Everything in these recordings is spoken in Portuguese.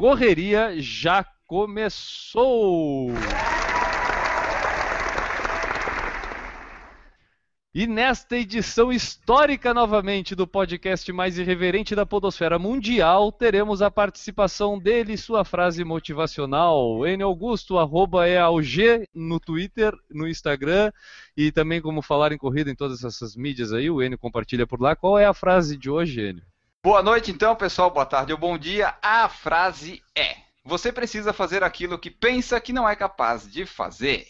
Correria já começou! E nesta edição histórica novamente do podcast mais irreverente da podosfera mundial, teremos a participação dele sua frase motivacional. N Augusto, arroba EAUG no Twitter, no Instagram e também como falar em corrida em todas essas mídias aí, o N compartilha por lá. Qual é a frase de hoje, Enio? Boa noite então, pessoal. Boa tarde ou bom dia. A frase é: Você precisa fazer aquilo que pensa que não é capaz de fazer.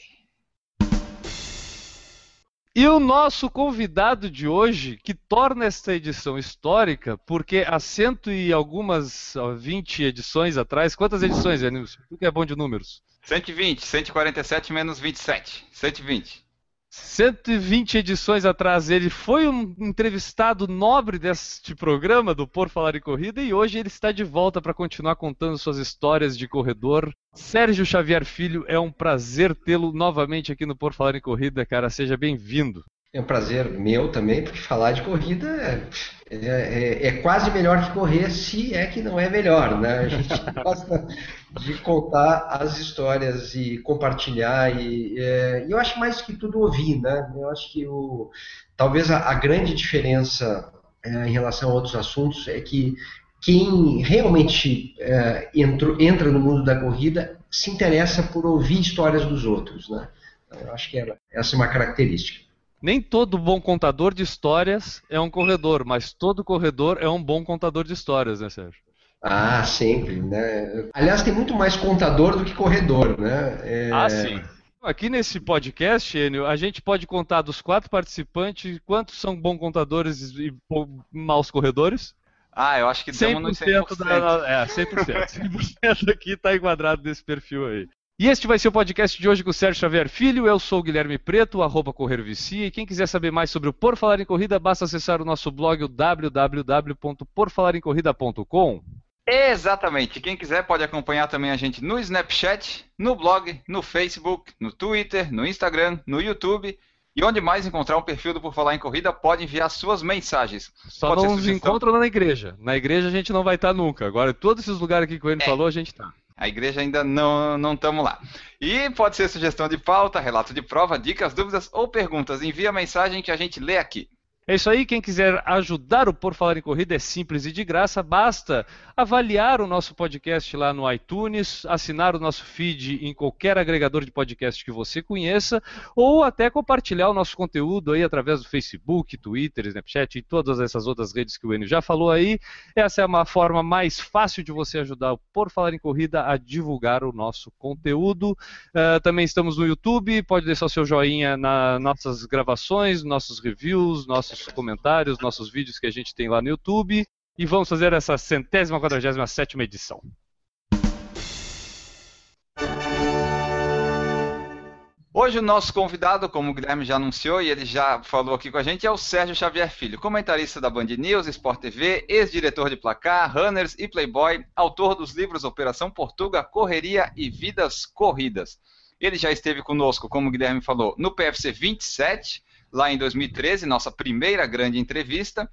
E o nosso convidado de hoje, que torna esta edição histórica, porque há cento e algumas, ó, 20 edições atrás, quantas edições, Enilson? Tu que é bom de números. 120, 147 menos 27. 120. 120 edições atrás, ele foi um entrevistado nobre deste programa do Por Falar em Corrida e hoje ele está de volta para continuar contando suas histórias de corredor. Sérgio Xavier Filho, é um prazer tê-lo novamente aqui no Por Falar em Corrida, cara. Seja bem-vindo. É um prazer meu também, porque falar de corrida é, é, é, quase melhor que correr, se é que não é melhor, né? A gente gosta de contar as histórias e compartilhar, e, é, eu acho mais que tudo ouvir, né? Eu acho que o, talvez a, a grande diferença é, em relação a outros assuntos é que quem realmente é, entra, entra no mundo da corrida se interessa por ouvir histórias dos outros, né? Eu acho que essa é uma característica. Nem todo bom contador de histórias é um corredor, mas todo corredor é um bom contador de histórias, né, Sérgio? Ah, sempre, né? Aliás, tem muito mais contador do que corredor, né? É... Ah, sim. Aqui nesse podcast, Enio, a gente pode contar dos quatro participantes quantos são bons contadores e maus corredores? Ah, eu acho que estamos no 100%. Da, é, 100%. 100% aqui está enquadrado nesse perfil aí. E este vai ser o podcast de hoje com o Sérgio Xavier Filho. Eu sou o Guilherme Preto, arroba Correr Vicia. E quem quiser saber mais sobre o Por Falar em Corrida, basta acessar o nosso blog, o www.porfalaremcorrida.com. Exatamente. Quem quiser pode acompanhar também a gente no Snapchat, no blog, no Facebook, no Twitter, no Instagram, no YouTube. E onde mais encontrar um perfil do Por Falar em Corrida, pode enviar suas mensagens. Só pode não nos encontra na igreja. Na igreja a gente não vai estar nunca. Agora, todos esses lugares aqui que o Enio é. falou, a gente está. A igreja ainda não estamos lá. E pode ser sugestão de pauta, relato de prova, dicas, dúvidas ou perguntas. Envie a mensagem que a gente lê aqui. É isso aí, quem quiser ajudar o Por Falar em Corrida é simples e de graça, basta avaliar o nosso podcast lá no iTunes, assinar o nosso feed em qualquer agregador de podcast que você conheça, ou até compartilhar o nosso conteúdo aí através do Facebook, Twitter, Snapchat e todas essas outras redes que o Enio já falou aí. Essa é uma forma mais fácil de você ajudar o Por Falar em Corrida a divulgar o nosso conteúdo. Uh, também estamos no YouTube, pode deixar o seu joinha nas nossas gravações, nossos reviews, nossos nossos comentários, nossos vídeos que a gente tem lá no YouTube. E vamos fazer essa centésima quadragésima sétima edição. Hoje o nosso convidado, como o Guilherme já anunciou e ele já falou aqui com a gente, é o Sérgio Xavier Filho, comentarista da Band News, Sport TV, ex-diretor de placar, Runners e Playboy, autor dos livros Operação Portuga, Correria e Vidas Corridas. Ele já esteve conosco, como o Guilherme falou, no PFC 27, lá em 2013, nossa primeira grande entrevista.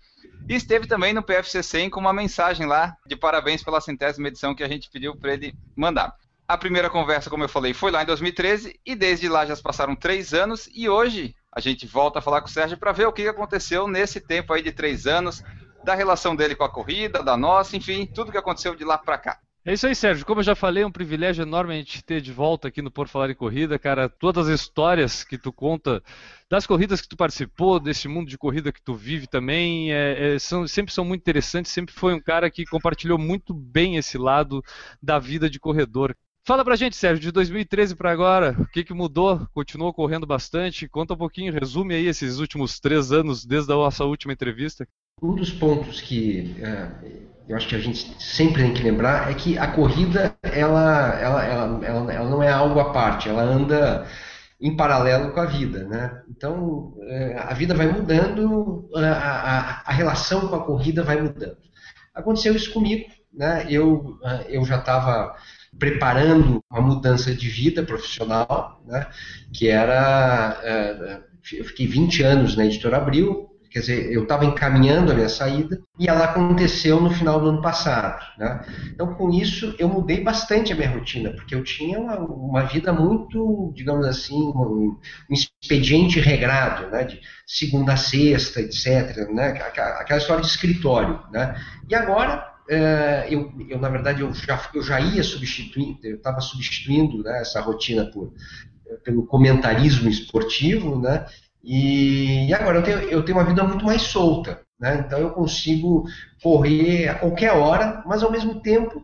E esteve também no PFC 100 com uma mensagem lá de parabéns pela centésima edição que a gente pediu para ele mandar. A primeira conversa, como eu falei, foi lá em 2013 e desde lá já se passaram três anos e hoje a gente volta a falar com o Sérgio para ver o que aconteceu nesse tempo aí de três anos, da relação dele com a corrida, da nossa, enfim, tudo que aconteceu de lá para cá. É isso aí, Sérgio. Como eu já falei, é um privilégio enorme a gente ter de volta aqui no Por Falar em Corrida, cara. Todas as histórias que tu conta das corridas que tu participou, desse mundo de corrida que tu vive também, é, é, são, sempre são muito interessantes. Sempre foi um cara que compartilhou muito bem esse lado da vida de corredor. Fala pra gente, Sérgio, de 2013 para agora, o que, que mudou? Continuou correndo bastante? Conta um pouquinho, resume aí esses últimos três anos desde a nossa última entrevista. Um dos pontos que uh, eu acho que a gente sempre tem que lembrar é que a corrida ela, ela, ela, ela, ela não é algo à parte, ela anda em paralelo com a vida, né? Então é, a vida vai mudando, a, a, a relação com a corrida vai mudando. Aconteceu isso comigo, né? Eu, eu já estava preparando uma mudança de vida profissional, né? Que era é, eu fiquei 20 anos na Editora Abril, Quer dizer, eu estava encaminhando a minha saída e ela aconteceu no final do ano passado. Né? Então, com isso, eu mudei bastante a minha rotina, porque eu tinha uma, uma vida muito, digamos assim, um, um, expediente regrado, né? de segunda a sexta, etc. Né? Aquela história de escritório. Né? E agora, é, eu, eu, na verdade, eu já, eu já ia substituindo, eu estava substituindo né, essa rotina por, pelo comentarismo esportivo, né? E, agora eu tenho, eu tenho uma vida muito mais solta, né? então eu consigo correr a qualquer hora, mas ao mesmo tempo,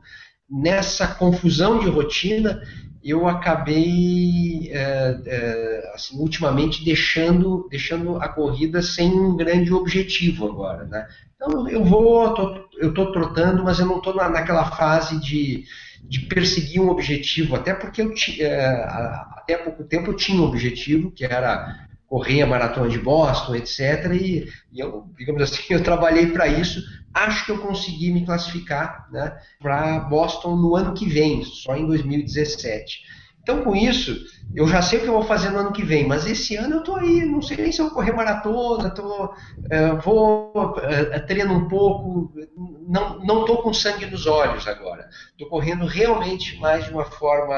nessa confusão de rotina, eu acabei, é, é, assim, ultimamente, deixando, deixando a corrida sem um grande objetivo agora. Né? Então eu vou, tô, eu estou trotando, mas eu não estou na, naquela fase de, de perseguir um objetivo, até porque eu, é, até pouco tempo eu tinha um objetivo, que era correr a maratona de Boston, etc. E, e eu, digamos assim, eu trabalhei para isso. Acho que eu consegui me classificar né, para Boston no ano que vem, só em 2017. Então, com isso, eu já sei o que eu vou fazer no ano que vem, mas esse ano eu estou aí, não sei nem se eu vou correr maratona, tô, uh, vou uh, treino um pouco, não estou com sangue nos olhos agora. Estou correndo realmente mais de uma forma,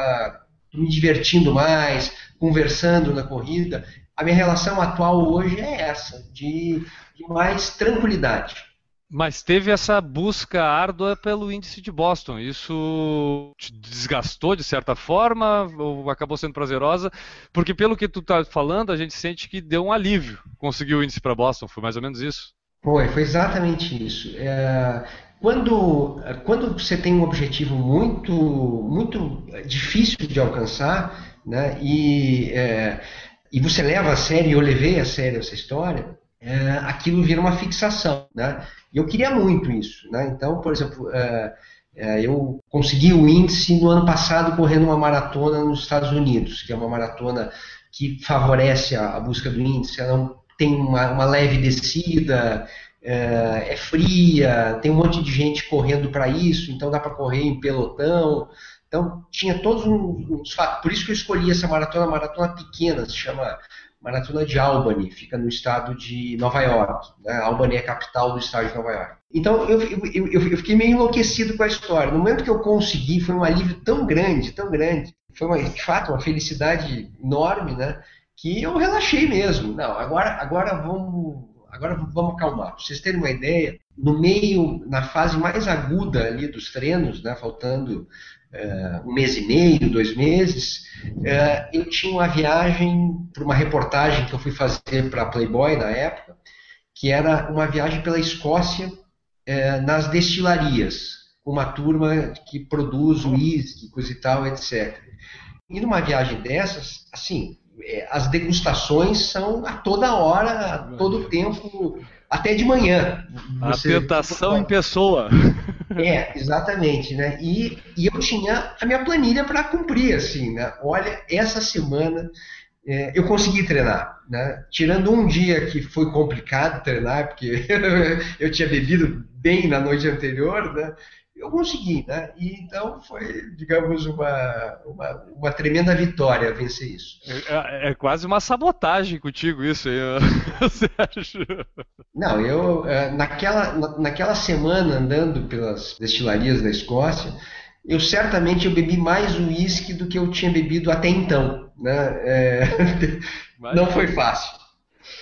me divertindo mais, conversando na corrida a minha relação atual hoje é essa, de, de mais tranquilidade. Mas teve essa busca árdua pelo índice de Boston. Isso te desgastou de certa forma ou acabou sendo prazerosa? Porque pelo que tu está falando, a gente sente que deu um alívio conseguir o índice para Boston. Foi mais ou menos isso? Foi, foi exatamente isso. É, quando, quando você tem um objetivo muito, muito difícil de alcançar, né, e é, e você leva a sério, e eu levei a sério essa história, é, aquilo vira uma fixação, né? E eu queria muito isso, né? Então, por exemplo, é, é, eu consegui o índice no ano passado correndo uma maratona nos Estados Unidos, que é uma maratona que favorece a, a busca do índice, ela não tem uma, uma leve descida, é, é, fria, tem um monte de gente correndo para isso, então dá para correr em pelotão, então, tinha todos os fatos. Por isso que eu escolhi essa maratona, maratona pequena, se chama Maratona de Albany, fica no estado de Nova York. Né? Albany é a capital do estado de Nova York. Então, eu, eu, eu, fiquei meio enlouquecido com a história. No momento que eu consegui, foi um alívio tão grande, tão grande. Foi, uma, de fato, uma felicidade enorme, né? Que eu relaxei mesmo. Não, agora, agora vamos agora vamos acalmar. Para vocês terem uma ideia, no meio, na fase mais aguda ali dos treinos, né, faltando um mês e meio, dois meses, uh, eu tinha uma viagem para uma reportagem que eu fui fazer para a Playboy na época, que era uma viagem pela Escócia uh, nas destilarias, uma turma que produz uísque, coisa e tal, etc. E numa viagem dessas, assim, as degustações são a toda hora, a todo tempo, até de manhã. A tentação em pessoa. É, exatamente, né? E, e eu tinha a minha planilha para cumprir, assim, né? Olha, essa semana é, eu consegui treinar, né? Tirando um dia que foi complicado treinar, porque eu tinha bebido bem na noite anterior, né? Eu consegui, né? E então foi, digamos, uma, uma, uma tremenda vitória vencer isso. É, é, é quase uma sabotagem contigo isso aí, Sérgio. Não, eu é, naquela, naquela semana andando pelas destilarias da Escócia, eu certamente eu bebi mais uísque do que eu tinha bebido até então, né? É, não foi fácil.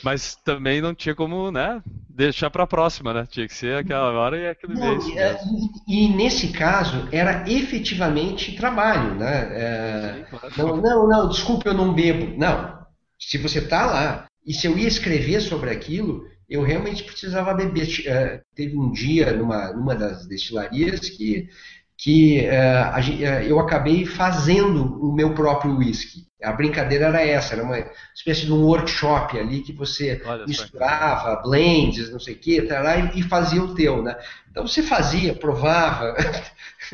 Mas também não tinha como, né, deixar para a próxima, né? Tinha que ser aquela hora e aquele não, mês. É, e, e, nesse caso era efetivamente trabalho, né? É, Sim, claro. não, não, não, desculpe, eu não bebo. Não. Se você está lá e se eu ia escrever sobre aquilo, eu realmente precisava beber. É, teve um dia numa, numa das destilarias que que uh, eu acabei fazendo o meu próprio whisky. A brincadeira era essa, era uma espécie de um workshop ali que você Olha só. misturava blends, não sei o que, e fazia o teu, né? Então você fazia, provava,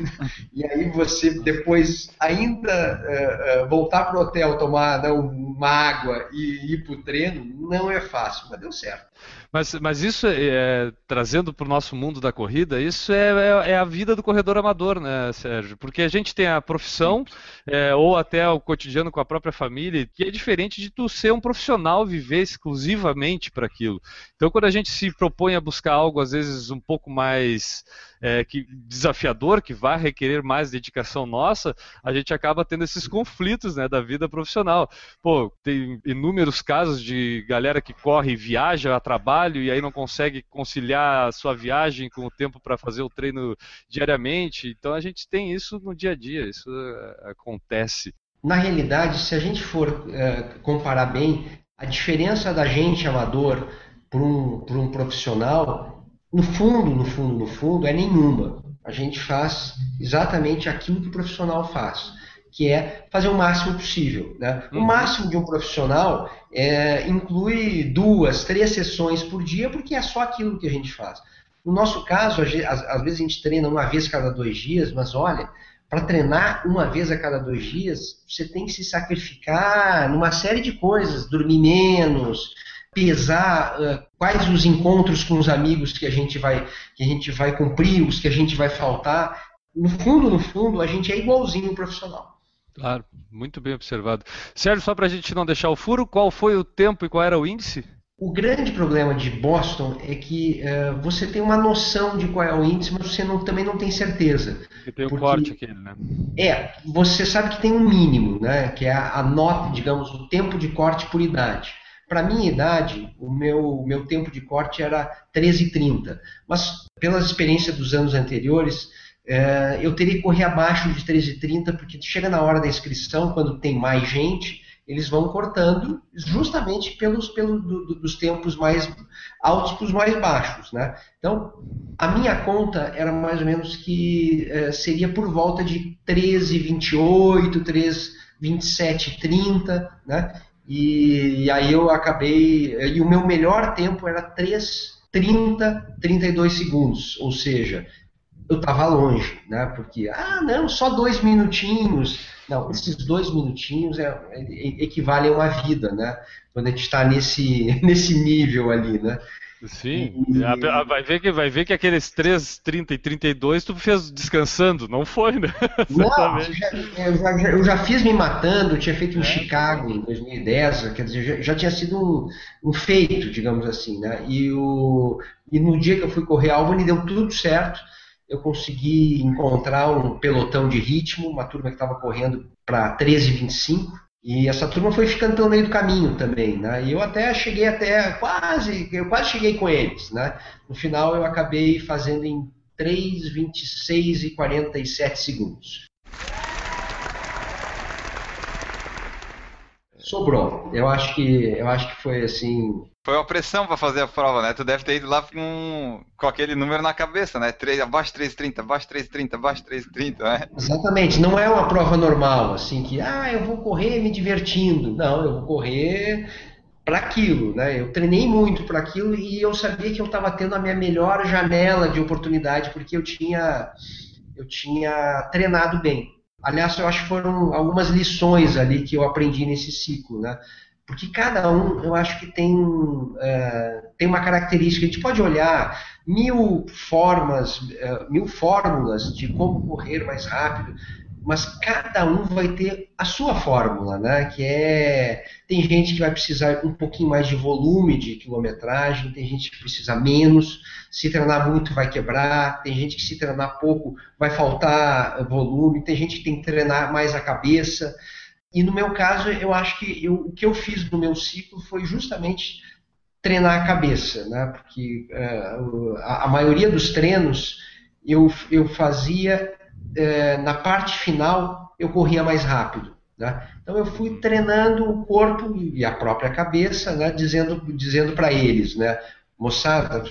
e aí você depois ainda eh, eh, voltar para o hotel, tomar né, uma água e ir para o treino, não é fácil, mas deu certo. Mas, mas isso, é, trazendo para o nosso mundo da corrida, isso é, é, é a vida do corredor amador, né, Sérgio? Porque a gente tem a profissão, é, ou até o cotidiano com a própria família, que é diferente de tu ser um profissional, viver exclusivamente para aquilo. Então, quando a gente se propõe a buscar algo, às vezes, um pouco mais é, que, desafiador, que vai requerer mais dedicação nossa, a gente acaba tendo esses conflitos né, da vida profissional. Pô, tem inúmeros casos de galera que corre e viaja a trabalho e aí não consegue conciliar a sua viagem com o tempo para fazer o treino diariamente. Então a gente tem isso no dia a dia, isso é, acontece. Na realidade, se a gente for é, comparar bem, a diferença da gente amador para um, um profissional, no fundo, no fundo, no fundo, é nenhuma. A gente faz exatamente aquilo que o profissional faz, que é fazer o máximo possível. Né? O Uhum. máximo de um profissional é, inclui duas, três sessões por dia, porque é só aquilo que a gente faz. No nosso caso, às, vezes a gente treina uma vez a cada dois dias, mas olha, para treinar uma vez a cada dois dias, você tem que se sacrificar numa série de coisas, dormir menos, pesar ah, quais os encontros com os amigos que a gente vai que a gente vai cumprir, os que a gente vai faltar. No fundo, no fundo, a gente é igualzinho profissional. Claro, muito bem observado. Sérgio, só para a gente não deixar o furo, qual foi o tempo e qual era o índice? O grande problema de Boston é que eh, você tem uma noção de qual é o índice, mas você não- também não tem certeza. Porque tem o corte aquele, né? É, você sabe que tem um mínimo, né? Que é a, a nota, digamos, o tempo de corte por idade. Para minha idade, o meu, meu tempo de corte era 13,30. Mas pelas experiências dos anos anteriores, eh, eu teria que correr abaixo de 13,30, porque chega na hora da inscrição, quando tem mais gente, eles vão cortando justamente pelos, pelo, do- do- dos tempos mais altos para os mais baixos, né? Então, a minha conta era mais ou menos que eh, seria por volta de 13, 28, 13, 27, 30, né? E, e aí eu acabei. E o meu melhor tempo era 3, 30, 32 segundos. Ou seja, eu estava longe, né? Porque, ah, não, só dois minutinhos. Não, esses dois minutinhos é, é- equivalem a uma vida, né? Quando a gente está nesse, nesse nível ali, né? Sim, E- vai ver que vai ver que aqueles 3, 30 e 32 tu fez descansando, não foi, né? Não, eu já, eu já- eu já fiz me matando, tinha feito em É, Chicago em 2010, quer dizer, já, já tinha sido um, um feito, digamos assim, né? E, o, e no dia que eu fui correr a Albany deu tudo certo, eu consegui encontrar um pelotão de ritmo, uma turma que estava correndo para 13,25, e essa turma foi ficando pelo meio do caminho também, né? E eu até cheguei até quase, eu quase cheguei com eles, né? No final eu acabei fazendo em 3, 26 e 47 segundos. Sobrou. Eu acho que eu acho que foi assim. Foi uma pressão pra fazer a prova, né? Tu deve ter ido lá com, com aquele número na cabeça, né? 3, abaixo 3,30, abaixo 3,30, abaixo 3,30, né? Exatamente. Não é uma prova normal, assim que ah, eu vou correr me divertindo. Não, eu vou correr para aquilo, né? Eu treinei muito para aquilo e eu sabia que eu estava tendo a minha melhor janela de oportunidade porque eu tinha eu tinha treinado bem. Aliás, eu acho que foram algumas lições ali que eu aprendi nesse ciclo, né? Porque cada um, eu acho que tem, é, tem uma característica. A gente pode olhar mil formas, é, mil fórmulas de como correr mais rápido, mas cada um vai ter a sua fórmula, né? Que é tem gente que vai precisar um pouquinho mais de volume de quilometragem, tem gente que precisa menos. Se treinar muito vai quebrar, tem gente que se treinar pouco vai faltar volume, tem gente que tem que treinar mais a cabeça. E no meu caso, eu acho que eu, o que eu fiz no meu ciclo foi justamente treinar a cabeça, né? Porque uh, a, a, maioria dos treinos eu, eu fazia uh, na parte final eu corria mais rápido, né? Então eu fui treinando o corpo e a própria cabeça, né? Dizendo dizendo para eles, né? Moçada,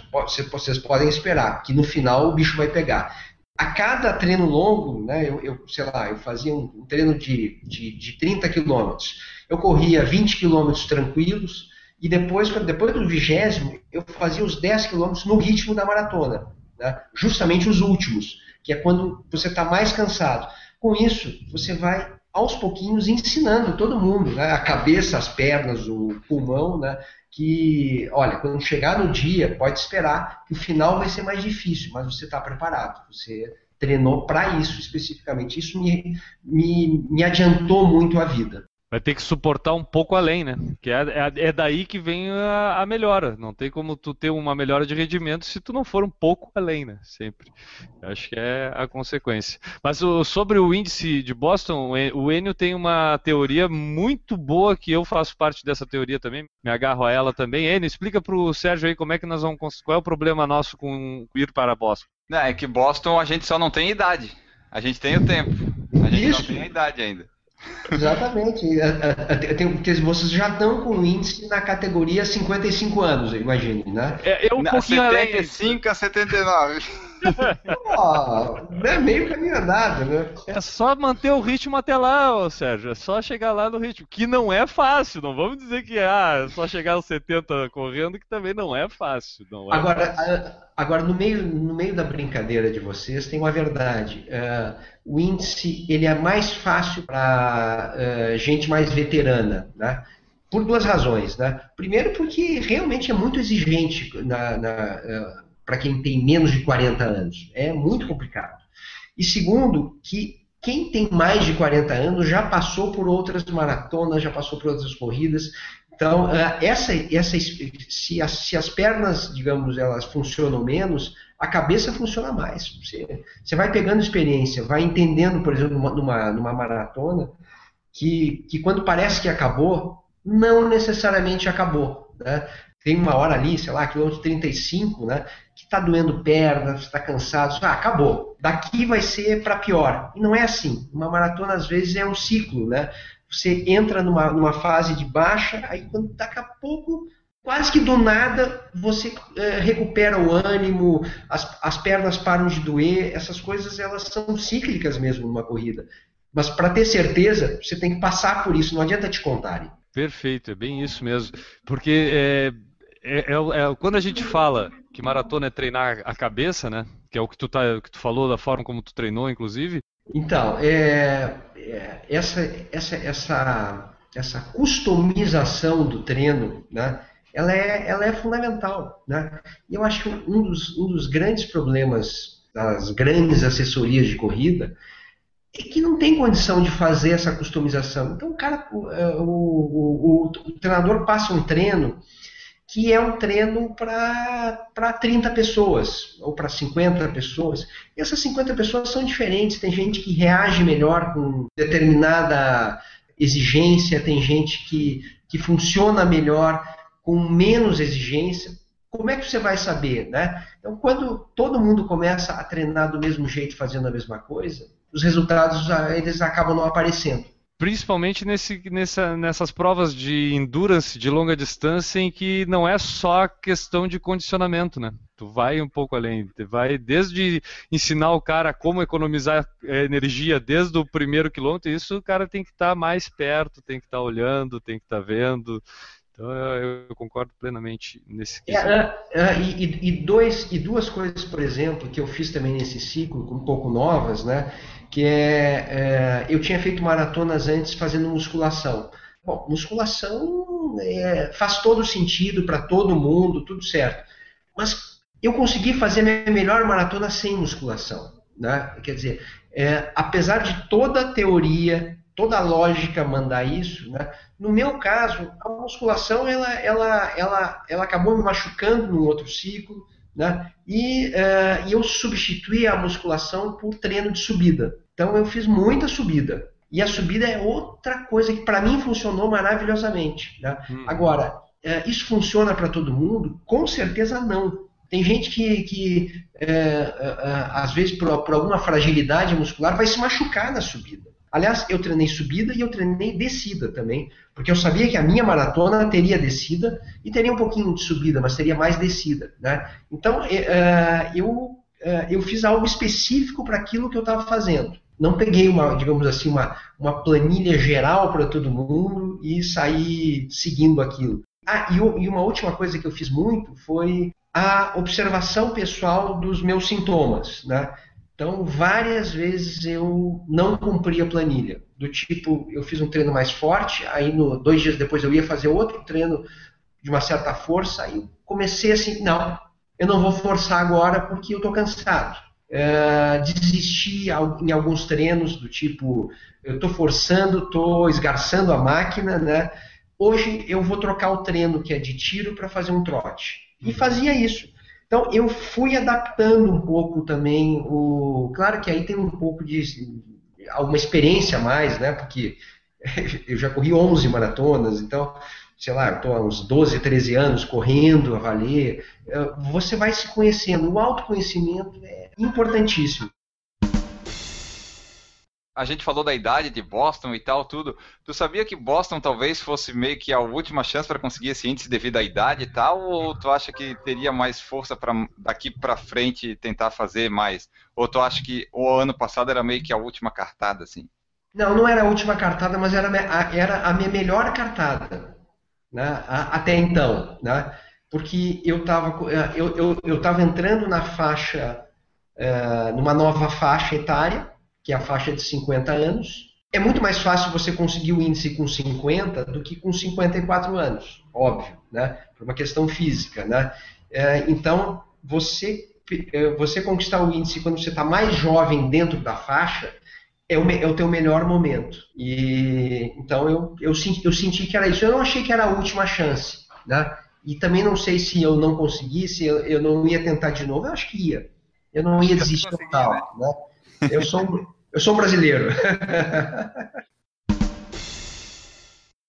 vocês podem esperar que no final o bicho vai pegar. A cada treino longo, né, eu, eu sei lá, eu fazia um, treino de, de, de 30 quilômetros. Eu corria 20 quilômetros tranquilos e depois, depois do vigésimo, eu fazia os 10 quilômetros no ritmo da maratona. Né, justamente os últimos, que é quando você está mais cansado. Com isso, você vai aos pouquinhos ensinando todo mundo, né, a cabeça, as pernas, o pulmão, né, que, olha, quando chegar no dia, pode esperar que o final vai ser mais difícil, mas você está preparado, você treinou para isso especificamente. Isso me, me, me adiantou muito a vida vai ter que suportar um pouco além, né? Que é, é, é daí que vem a, a, melhora. Não tem como tu ter uma melhora de rendimento se tu não for um pouco além, né? Sempre. Eu acho que é a consequência. Mas o, sobre o índice de Boston, o Enio tem uma teoria muito boa que eu faço parte dessa teoria também. Me agarro a ela também. Enio, explica para o Sérgio aí como é que nós vamos qual é o problema nosso com ir para Boston. Não, é que Boston a gente só não tem idade. A gente tem o tempo. A gente Isso. não tem a idade ainda. Exatamente. É, é, é, porque vocês já estão com índice na categoria 55 anos, imagine, né? É, eu um pouquinho 75 a 79. Oh, é meio caminho andado, né? É só manter o ritmo até lá, ô Sérgio. É só chegar lá no ritmo. Que não é fácil. Não vamos dizer que ah, é só chegar aos 70 correndo, que também não é fácil. Não é agora, fácil. agora no, meio, no meio da brincadeira de vocês, tem uma verdade. Uh, o índice ele é mais fácil para uh, gente mais veterana, né? Por duas razões, né? Primeiro porque realmente é muito exigente na, na uh, para quem tem menos de 40 anos. É muito complicado. E segundo, que quem tem mais de 40 anos já passou por outras maratonas, já passou por outras corridas. Então, ah, essa, essa, se, as, se as pernas, digamos, elas funcionam menos, a cabeça funciona mais. Você, você vai pegando experiência, vai entendendo, por exemplo, numa, numa maratona, que, que quando parece que acabou, não necessariamente acabou. Né? Tem uma hora ali, sei lá, quilômetro 35, né? Que está doendo perna, está cansado, ah, acabou. Daqui vai ser para pior. E não é assim. Uma maratona às vezes é um ciclo, né? Você entra numa, numa fase de baixa, aí quando daqui a pouco, quase que do nada, você é, recupera o ânimo, as, as pernas param de doer, essas coisas elas são cíclicas mesmo numa corrida. Mas para ter certeza, você tem que passar por isso, não adianta te contarem. Perfeito, é bem isso mesmo. Porque é, é, é, é, quando a gente fala que maratona é treinar a cabeça, né? Que é o que tu, tá, que tu falou da forma como tu treinou, inclusive. Então, é, é, essa, essa, essa, essa customização do treino, né? Ela é, ela é fundamental, né? E eu acho que um dos, um dos grandes problemas das grandes assessorias de corrida é que não tem condição de fazer essa customização. Então, o cara, o, o, o, o treinador passa um treino que é um treino para 30 pessoas ou para 50 pessoas. E essas 50 pessoas são diferentes. Tem gente que reage melhor com determinada exigência, tem gente que, que funciona melhor com menos exigência. Como é que você vai saber, né? Então, quando todo mundo começa a treinar do mesmo jeito, fazendo a mesma coisa, os resultados eles acabam não aparecendo principalmente nesse, nessa, nessas provas de endurance de longa distância em que não é só questão de condicionamento, né? Tu vai um pouco além, tu vai desde ensinar o cara como economizar é, energia desde o primeiro quilômetro, isso o cara tem que estar tá mais perto, tem que estar tá olhando, tem que estar tá vendo. Então eu, eu, concordo plenamente nesse é, é, é, e, e, dois, e duas coisas, por exemplo, que eu fiz também nesse ciclo, um pouco novas, né? Que é, é, eu tinha feito maratonas antes fazendo musculação. Bom, musculação é, faz todo sentido para todo mundo, tudo certo. Mas eu consegui fazer a minha melhor maratona sem musculação. Né? Quer dizer, é, apesar de toda a teoria, toda a lógica mandar isso, né? no meu caso, a musculação ela, ela, ela, ela acabou me machucando num outro ciclo, né? E, uh, e eu substituí a musculação por treino de subida. Então eu fiz muita subida. E a subida é outra coisa que para mim funcionou maravilhosamente. Né? Hum. Agora, uh, isso funciona para todo mundo? Com certeza não. Tem gente que, que uh, às vezes, por, por alguma fragilidade muscular, vai se machucar na subida. Aliás, eu treinei subida e eu treinei descida também, porque eu sabia que a minha maratona teria descida e teria um pouquinho de subida, mas teria mais descida. Né? Então, é, é, eu, eu fiz algo específico para aquilo que eu estava fazendo. Não peguei uma, digamos assim, uma, uma planilha geral para todo mundo e saí seguindo aquilo. Ah, e, e uma última coisa que eu fiz muito foi a observação pessoal dos meus sintomas, né? Então, várias vezes eu não cumpri a planilha. Do tipo, eu fiz um treino mais forte, aí no, dois dias depois eu ia fazer outro treino de uma certa força, aí comecei assim, não, eu não vou forçar agora porque eu estou cansado. Uh, desistir em alguns treinos do tipo, eu estou forçando, estou esgarçando a máquina, né? Hoje eu vou trocar o treino que é de tiro para fazer um trote. E fazia isso. Então eu fui adaptando um pouco também o. Claro que aí tem um pouco de alguma experiência a mais, né? Porque eu já corri 11 maratonas, então, sei lá, estou há uns 12, 13 anos correndo a valer. Você vai se conhecendo. O autoconhecimento é importantíssimo a gente falou da idade de Boston e tal, tudo. Tu sabia que Boston talvez fosse meio que a última chance para conseguir esse índice devido à idade e tal? Ou tu acha que teria mais força para daqui para frente tentar fazer mais? Ou tu acha que o ano passado era meio que a última cartada, assim? Não, não era a última cartada, mas era, a, era a minha melhor cartada, né? até então, né? Porque eu estava eu, eu, eu tava entrando na faixa, uh, numa nova faixa etária, que é a faixa de 50 anos. É muito mais fácil você conseguir o índice com 50 do que com 54 anos, óbvio, né? Por uma questão física, né? É, então, você, é, você conquistar o índice quando você está mais jovem dentro da faixa é o, é o teu melhor momento. E então eu, eu, senti, eu senti que era isso. Eu não achei que era a última chance, né? E também não sei se eu não conseguisse, eu, eu não ia tentar de novo. Eu acho que ia. Eu não ia desistir total, né? né? Eu sou eu sou brasileiro.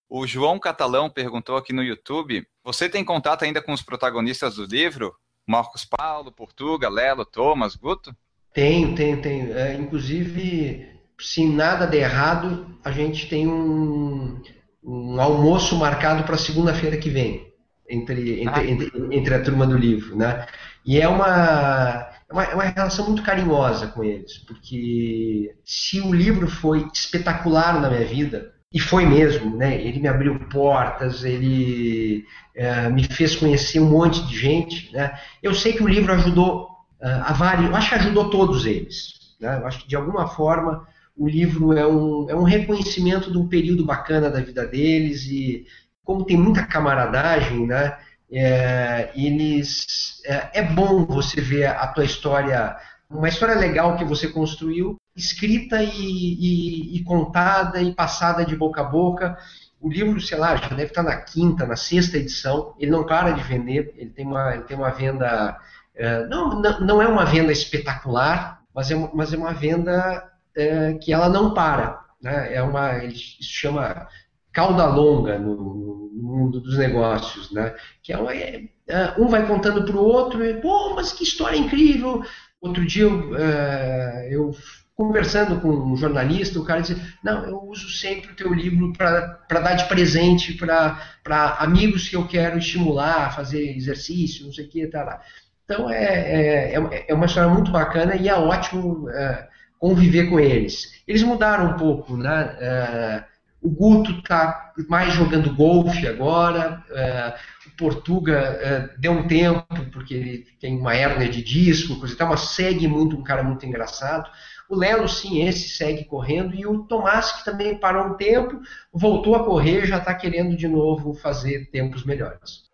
o João Catalão perguntou aqui no YouTube: você tem contato ainda com os protagonistas do livro? Marcos Paulo, Portuga, Lelo, Thomas, Guto? Tenho, tenho, tenho. É, inclusive, se nada der errado, a gente tem um, um almoço marcado para segunda-feira que vem, entre, entre, ah. entre, entre, a turma do livro. Né? E é uma, é uma, é uma relação muito carinhosa com eles, porque se o livro foi espetacular na minha vida, e foi mesmo, né? Ele me abriu portas, ele é, me fez conhecer um monte de gente, né? Eu sei que o livro ajudou uh, a vários, eu acho que ajudou todos eles, né? Eu acho que de alguma forma o livro é um, é um reconhecimento de um período bacana da vida deles e como tem muita camaradagem, né? É, eles é, é, bom você ver a tua história, uma história legal que você construiu, escrita e, e, e, contada e passada de boca a boca. O livro, sei lá, já deve estar na quinta, na sexta edição. Ele não para de vender. Ele tem uma, ele tem uma venda, é, não, não, é uma venda espetacular, mas é, mas é uma venda é, que ela não para. Né? É uma, ele chama cauda longa no, no, mundo dos negócios, né? Que é, é, é um vai contando para o outro, e, pô, mas que história incrível! Outro dia eu, é, eu conversando com um jornalista, o cara disse, não, eu uso sempre o teu livro para dar de presente para amigos que eu quero estimular fazer exercício, não sei o que, tá lá. Então é, é, é uma história muito bacana e é ótimo é, conviver com eles. Eles mudaram um pouco, né? É, o Guto está mais jogando golfe agora. É, o Portuga é, deu um tempo, porque ele tem uma hérnia de disco, coisa e tal, mas segue muito, um cara muito engraçado. O Lelo, sim, esse segue correndo. E o Tomás, que também parou um tempo, voltou a correr, já está querendo de novo fazer tempos melhores.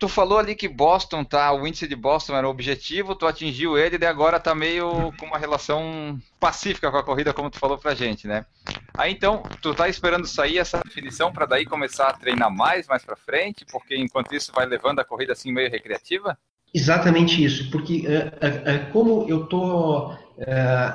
Tu falou ali que Boston tá, o índice de Boston era o objetivo, tu atingiu ele e agora tá meio com uma relação pacífica com a corrida, como tu falou pra gente, né? Aí então, tu tá esperando sair essa definição para daí começar a treinar mais, mais para frente, porque enquanto isso vai levando a corrida assim meio recreativa? Exatamente isso, porque uh, uh, uh, como eu tô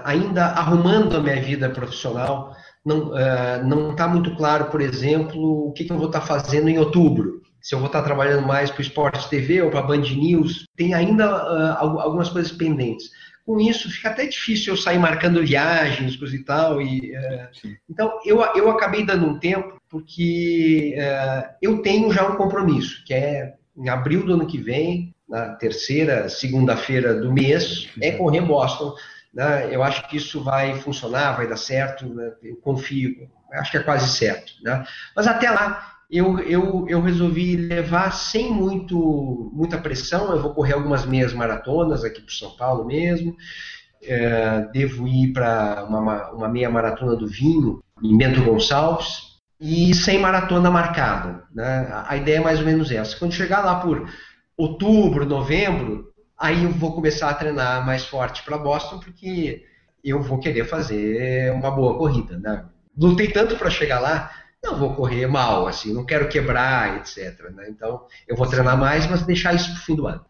ainda arrumando a minha vida profissional, não está muito claro, por exemplo, o que, que eu vou estar tá fazendo em outubro se eu vou estar trabalhando mais para o Esporte TV ou para a Band News, tem ainda uh, algumas coisas pendentes. Com isso, fica até difícil eu sair marcando viagens, coisa e tal. E, uh, então, eu, eu acabei dando um tempo, porque uh, eu tenho já um compromisso, que é em abril do ano que vem, na terceira segunda-feira do mês, é correr Boston. Né? Eu acho que isso vai funcionar, vai dar certo, né? eu confio, acho que é quase certo. Né? Mas até lá, eu, eu, eu resolvi levar sem muito, muita pressão. Eu vou correr algumas meias maratonas aqui para São Paulo mesmo. É, devo ir para uma, uma meia maratona do vinho em Bento Gonçalves e sem maratona marcada. Né? A ideia é mais ou menos essa. Quando chegar lá por outubro, novembro, aí eu vou começar a treinar mais forte para Boston, porque eu vou querer fazer uma boa corrida. Né? Lutei tanto para chegar lá, não vou correr mal, assim, não quero quebrar, etc. Né? Então eu vou treinar mais, mas deixar isso para o fim do ano.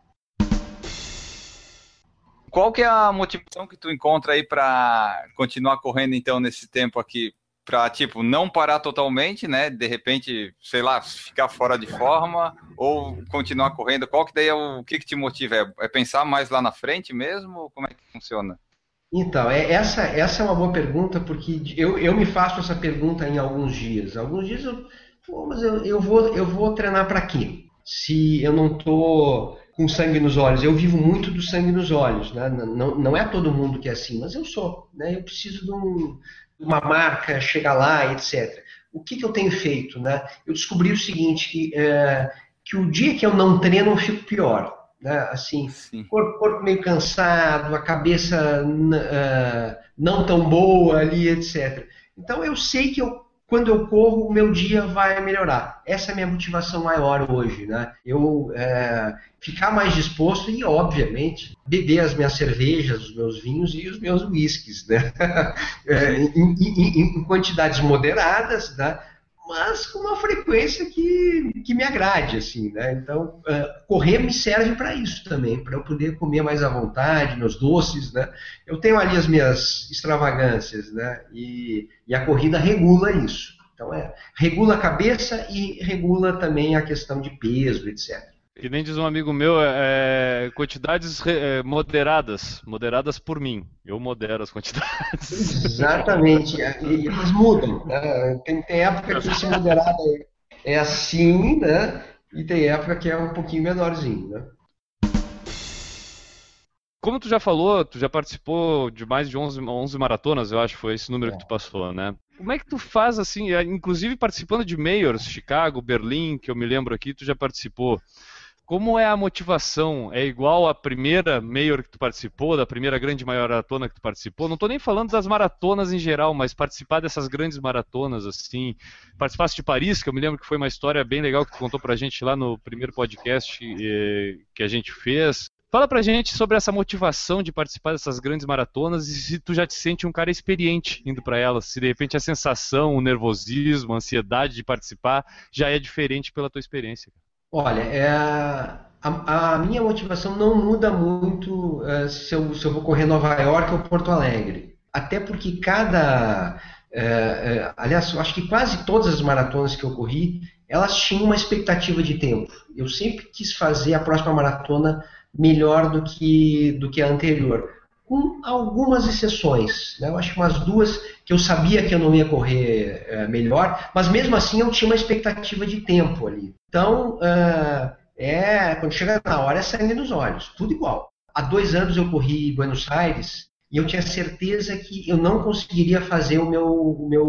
Qual que é a motivação que tu encontra aí para continuar correndo então nesse tempo aqui? para tipo não parar totalmente, né? De repente, sei lá, ficar fora de forma ou continuar correndo. Qual que daí é o, o que, que te motiva? É, é, pensar mais lá na frente mesmo? Como é que funciona? Então, é, essa, essa é uma boa pergunta porque eu, eu me faço essa pergunta em alguns dias. Alguns dias eu, pô, mas eu, eu vou eu vou treinar para quê? Se eu não tô com sangue nos olhos, eu vivo muito do sangue nos olhos, né? Não, não é todo mundo que é assim, mas eu sou, né? Eu preciso de um uma marca chegar lá, etc. O que, que eu tenho feito? Né? Eu descobri o seguinte, que, é, que o dia que eu não treino, eu fico pior. Né? Assim, corpo, corpo, meio cansado, a cabeça uh, não tão boa ali, etc. Então eu sei que eu quando eu corro, o meu dia vai melhorar. Essa é a minha motivação maior hoje, né? Eu é, ficar mais disposto e, obviamente, beber as minhas cervejas, os meus vinhos e os meus whiskies, né? É, em, em, em, quantidades moderadas, né? Mas com uma frequência que, que me agrade, assim, né? Então, uh, correr me serve para isso também, para eu poder comer mais à vontade, meus doces, né? Eu tenho ali as minhas extravagâncias, né? E, e a corrida regula isso. Então, é, regula a cabeça e regula também a questão de peso, etc. Que nem diz um amigo meu, é, é quantidades é, moderadas, moderadas por mim. Eu modero as quantidades. Exatamente, e elas mudam. Né? Tem, tem época que esse moderado é, é assim, né? E tem época que é um pouquinho menorzinho, né? Como tu já falou, tu já participou de mais de 11, 11 maratonas, eu acho que foi esse número é. que tu passou, né? Como é que tu faz assim, é, inclusive participando de Mayors, Chicago, Berlim, que eu me lembro aqui, tu já participou. Como é a motivação? É igual à primeira Mayor que tu participou, da primeira grande maratona que tu participou? Não estou nem falando das maratonas em geral, mas participar dessas grandes maratonas, assim. Participasse de Paris, que eu me lembro que foi uma história bem legal que tu contou pra gente lá no primeiro podcast eh, que a gente fez. Fala pra gente sobre essa motivação de participar dessas grandes maratonas e se tu já te sente um cara experiente indo para elas, se de repente a sensação, o nervosismo, a ansiedade de participar já é diferente pela tua experiência. Olha, é, a, a, minha motivação não muda muito é, se, eu, se eu vou correr Nova York ou Porto Alegre. Até porque cada. É, é, aliás, eu acho que quase todas as maratonas que eu corri, elas tinham uma expectativa de tempo. Eu sempre quis fazer a próxima maratona melhor do que, do que a anterior com algumas exceções. Né? Eu acho que umas duas que eu sabia que eu não ia correr é, melhor, mas mesmo assim eu tinha uma expectativa de tempo ali. Então, uh, é, quando chega na hora é sangue nos olhos, tudo igual. Há dois anos eu corri em Buenos Aires e eu tinha certeza que eu não conseguiria fazer o meu, o meu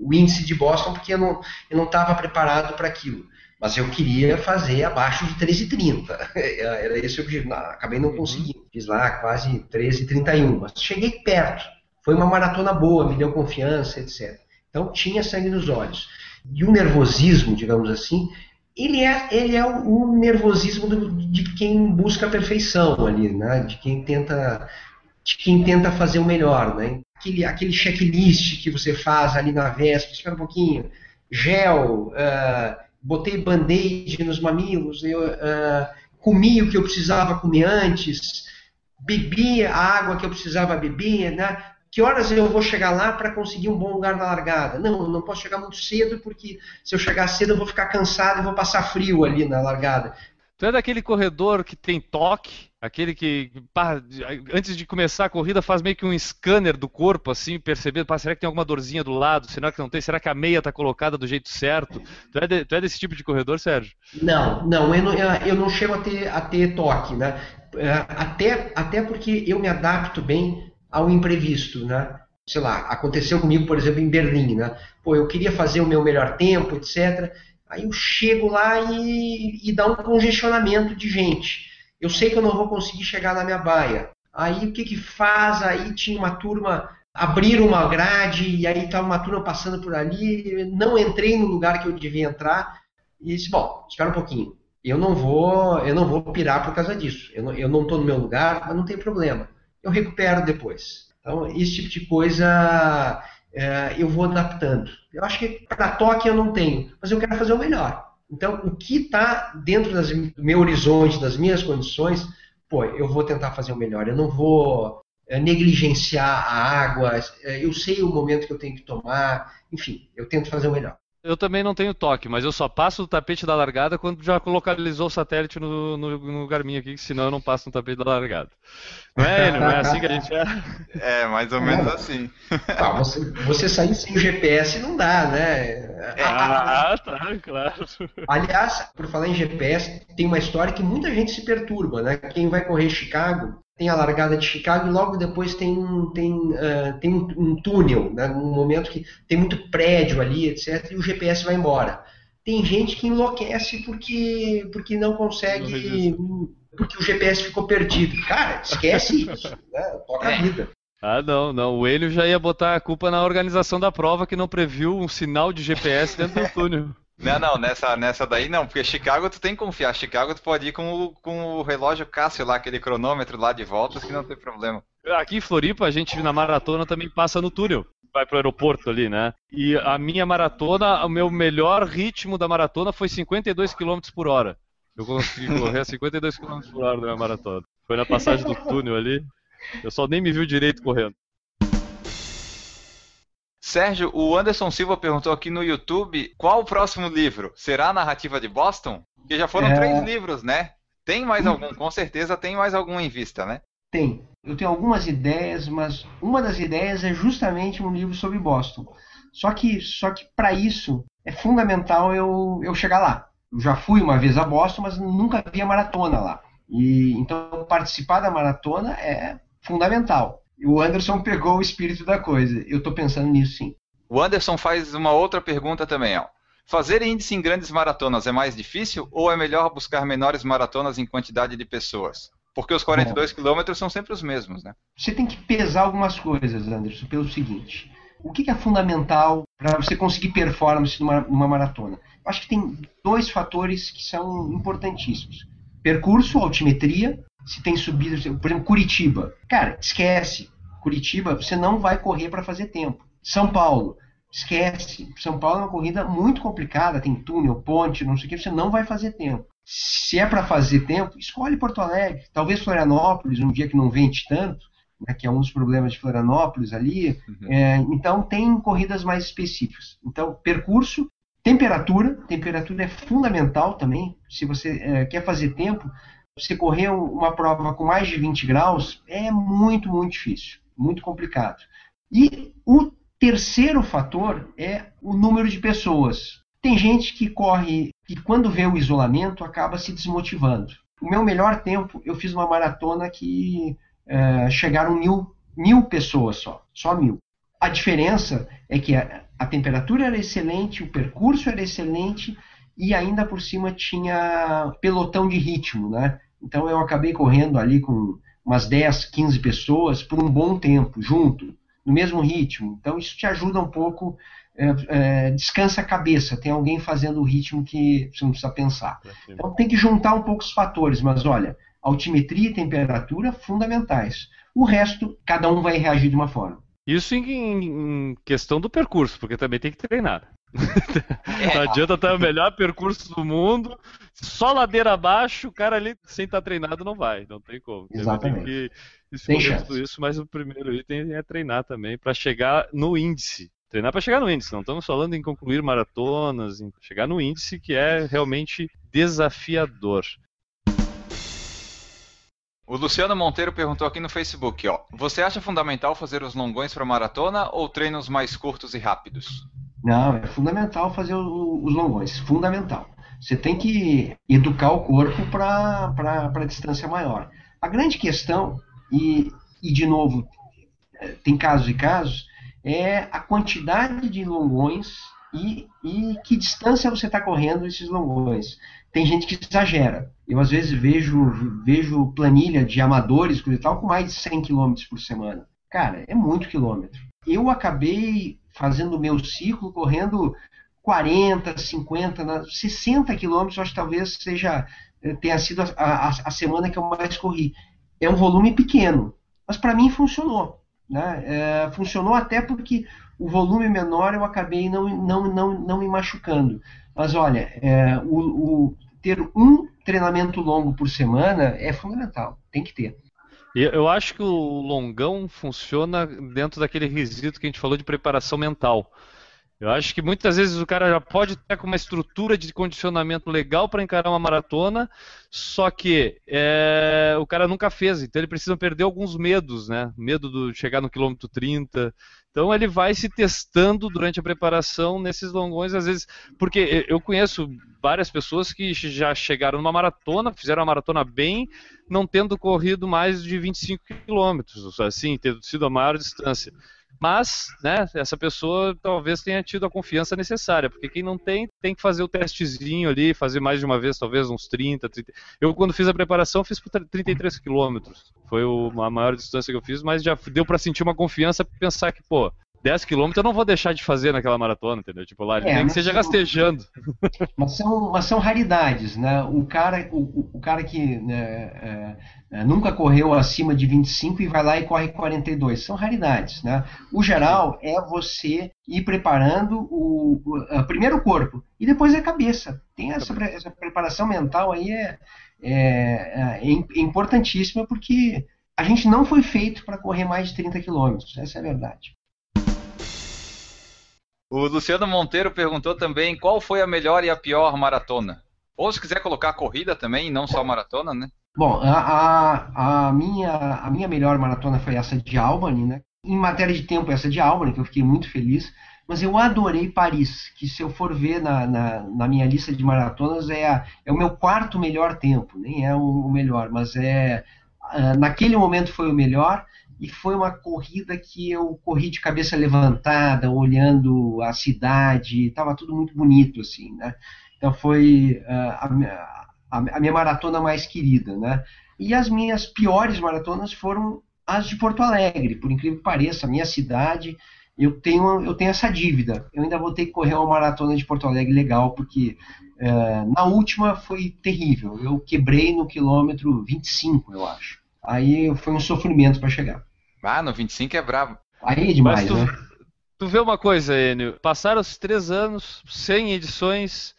o índice de Boston porque eu não estava preparado para aquilo mas eu queria fazer abaixo de 13,30. Era esse o objetivo. acabei não uhum. conseguindo. Fiz lá quase 13,31, mas cheguei perto. Foi uma maratona boa, me deu confiança, etc. Então tinha sangue nos olhos. E o nervosismo, digamos assim, ele é, ele é o, nervosismo do, de quem busca a perfeição ali, né? De quem tenta, de quem tenta fazer o melhor, né? Aquele, aquele checklist que você faz ali na véspera, espera um pouquinho, gel, uh, botei band-aid nos mamilos, eu uh, comi o que eu precisava comer antes, bebi a água que eu precisava beber, né? Que horas eu vou chegar lá para conseguir um bom lugar na largada? Não, não posso chegar muito cedo porque se eu chegar cedo eu vou ficar cansado e vou passar frio ali na largada. Tu é daquele corredor que tem toque, aquele que pá, antes de começar a corrida faz meio que um scanner do corpo, assim, percebendo, pá, será que tem alguma dorzinha do lado? Será que não tem? Será que a meia está colocada do jeito certo? Tu é, de, tu é, desse tipo de corredor, Sérgio? Não, não, eu não, eu não chego a ter, a ter toque, né? É, até, até porque eu me adapto bem ao imprevisto, né? Sei lá, aconteceu comigo, por exemplo, em Berlim, né? Pô, eu queria fazer o meu melhor tempo, etc. Aí eu chego lá e, e dá um congestionamento de gente. Eu sei que eu não vou conseguir chegar na minha baia. Aí o que que faz? Aí tinha uma turma, abriram uma grade e aí estava uma turma passando por ali. Não entrei no lugar que eu devia entrar e disse, bom, espera um pouquinho. Eu não vou, eu não vou pirar por causa disso. Eu não estou no meu lugar, mas não tem problema. Eu recupero depois. Então, esse tipo de coisa é, eu vou adaptando. Eu acho que para toque eu não tenho, mas eu quero fazer o melhor. Então, o que está dentro das, do meu horizonte, das minhas condições, pô, eu vou tentar fazer o melhor. Eu não vou é, negligenciar a água, é, eu sei o momento que eu tenho que tomar, enfim, eu tento fazer o melhor. Eu também não tenho toque, mas eu só passo do tapete da largada quando já localizou o satélite no, no, no Garmin aqui, senão eu não passo no tapete da largada. Não é, Não é assim que a gente é? É, mais ou menos assim. Ah, você, você sair sem GPS não dá, né? Ah, tá, claro. Aliás, por falar em GPS, tem uma história que muita gente se perturba, né? Quem vai correr Chicago tem a largada de Chicago e logo depois tem, tem, uh, tem um, um, túnel, né, um momento que tem muito prédio ali, etc., e o GPS vai embora. Tem gente que enlouquece porque, porque não consegue, não porque o GPS ficou perdido. Cara, esquece isso, né, toca a é. vida. Ah, não, não. O Enio já ia botar a culpa na organização da prova que não previu um sinal de GPS dentro do túnel. Não, não, nessa, nessa daí não, porque Chicago tu tem que confiar. Chicago tu pode ir com o, com o relógio Cássio lá, aquele cronômetro lá de voltas que não tem problema. Aqui em Floripa, a gente na maratona também passa no túnel. Vai pro aeroporto ali, né? E a minha maratona, o meu melhor ritmo da maratona foi 52 km por hora. Eu consegui correr a 52 km por hora da minha maratona. Foi na passagem do túnel ali. Eu só nem me viu direito correndo. Sérgio, o Anderson Silva perguntou aqui no YouTube qual o próximo livro? Será a narrativa de Boston? Porque já foram é... três livros, né? Tem mais hum. algum? Com certeza tem mais algum em vista, né? Tem. Eu tenho algumas ideias, mas uma das ideias é justamente um livro sobre Boston. Só que, só que para isso é fundamental eu, eu chegar lá. Eu já fui uma vez a Boston, mas nunca vi a maratona lá. E então participar da maratona é fundamental. O Anderson pegou o espírito da coisa. Eu estou pensando nisso sim. O Anderson faz uma outra pergunta também, ó. Fazer índice em grandes maratonas é mais difícil ou é melhor buscar menores maratonas em quantidade de pessoas? Porque os 42 quilômetros são sempre os mesmos, né? Você tem que pesar algumas coisas, Anderson, pelo seguinte. O que é fundamental para você conseguir performance numa, numa maratona? Acho que tem dois fatores que são importantíssimos. Percurso, altimetria, se tem subida, por exemplo, Curitiba. Cara, esquece. Curitiba, você não vai correr para fazer tempo. São Paulo, esquece. São Paulo é uma corrida muito complicada, tem túnel, ponte, não sei o que, você não vai fazer tempo. Se é para fazer tempo, escolhe Porto Alegre, talvez Florianópolis, um dia que não vente tanto, né, que é um dos problemas de Florianópolis ali. Uhum. É, então tem corridas mais específicas. Então, percurso, temperatura, temperatura é fundamental também. Se você é, quer fazer tempo, você correr uma prova com mais de 20 graus é muito, muito difícil, muito complicado. E o terceiro fator é o número de pessoas. Tem gente que corre e quando vê o isolamento acaba se desmotivando. O meu melhor tempo, eu fiz uma maratona que é, chegaram mil, mil pessoas só, só mil. A diferença é que a, a temperatura era excelente, o percurso era excelente e ainda por cima tinha pelotão de ritmo, né? Então eu acabei correndo ali com umas 10, 15 pessoas por um bom tempo, junto, no mesmo ritmo. Então isso te ajuda um pouco, é, é, descansa a cabeça, tem alguém fazendo o ritmo que você não precisa pensar. Então tem que juntar um pouco os fatores, mas olha, altimetria e temperatura fundamentais. O resto, cada um vai reagir de uma forma. Isso em, em questão do percurso, porque também tem que treinar. É. Não adianta estar o melhor percurso do mundo, só ladeira abaixo, o cara ali sem estar treinado não vai, não tem como. Exatamente. Tem que escolher tudo isso, mas o primeiro item é treinar também para chegar no índice. Treinar para chegar no índice, não estamos falando em concluir maratonas, em chegar no índice que é realmente desafiador. O Luciano Monteiro perguntou aqui no Facebook, ó. Você acha fundamental fazer os longões para maratona ou treinos mais curtos e rápidos? Não, é fundamental fazer os longões, fundamental. Você tem que educar o corpo para a distância maior. A grande questão, e, e de novo, tem casos e casos, é a quantidade de longões e, e que distância você está correndo esses longões. Tem gente que exagera. Eu às vezes vejo, vejo planilha de amadores e tal com mais de 100 km por semana. Cara, é muito quilômetro. Eu acabei fazendo o meu ciclo correndo 40, 50, 60 quilômetros, acho que talvez seja eh, tenha sido a, a, a, semana que eu mais corri. É um volume pequeno, mas para mim funcionou. Né? É, funcionou até porque o volume menor eu acabei não, não, não, não me machucando. Mas olha, é, o, o, ter um treinamento longo por semana é fundamental, tem que ter. Eu acho que o longão funciona dentro daquele requisito que a gente falou de preparação mental. Eu acho que muitas vezes o cara já pode estar com uma estrutura de condicionamento legal para encarar uma maratona, só que é, o cara nunca fez, então ele precisa perder alguns medos, né? Medo de chegar no quilômetro 30. Então ele vai se testando durante a preparação nesses longões, às vezes, porque eu conheço várias pessoas que já chegaram numa maratona, fizeram a maratona bem, não tendo corrido mais de 25 quilômetros, assim, tendo sido a maior distância. Mas, né, essa pessoa talvez tenha tido a confiança necessária, porque quem não tem, tem que fazer o testezinho ali, fazer mais de uma vez, talvez uns 30, 30. Eu, quando fiz a preparação, fiz por 33 quilômetros. Foi a maior distância que eu fiz, mas já deu para sentir uma confiança, pensar que, pô, 10 quilômetros eu não vou deixar de fazer naquela maratona, entendeu? Tipo, lá, é, nem que seja rastejando. Mas são, mas são raridades, né? O cara, o, o cara que né, é, é, nunca correu acima de 25 e vai lá e corre 42, são raridades, né? O geral é você ir preparando o, o primeiro o corpo e depois a cabeça. Tem essa, essa preparação mental aí é, é, é, é importantíssima porque a gente não foi feito para correr mais de 30 quilômetros, essa é a verdade. O Luciano Monteiro perguntou também qual foi a melhor e a pior maratona. Ou se quiser colocar corrida também, não só maratona, né? Bom, a, a, a, minha, a minha melhor maratona foi essa de Albany, né? Em matéria de tempo, essa de Albany, que eu fiquei muito feliz. Mas eu adorei Paris, que se eu for ver na, na, na minha lista de maratonas, é, a, é o meu quarto melhor tempo. Nem é o, melhor, mas é. Uh, naquele momento foi o melhor e foi uma corrida que eu corri de cabeça levantada, olhando a cidade, estava tudo muito bonito assim, né? Então foi uh, a, a, minha maratona mais querida, né? E as minhas piores maratonas foram as de Porto Alegre, por incrível que pareça, a minha cidade, eu tenho, eu tenho essa dívida. Eu ainda vou ter que correr uma maratona de Porto Alegre legal, porque uh, na última foi terrível. Eu quebrei no quilômetro 25, eu acho. Aí foi um sofrimento para chegar. Ah, no 25 é brabo. Aí é demais, tu, né? Tu vê uma coisa, Enio. Passaram os três anos, 100 edições,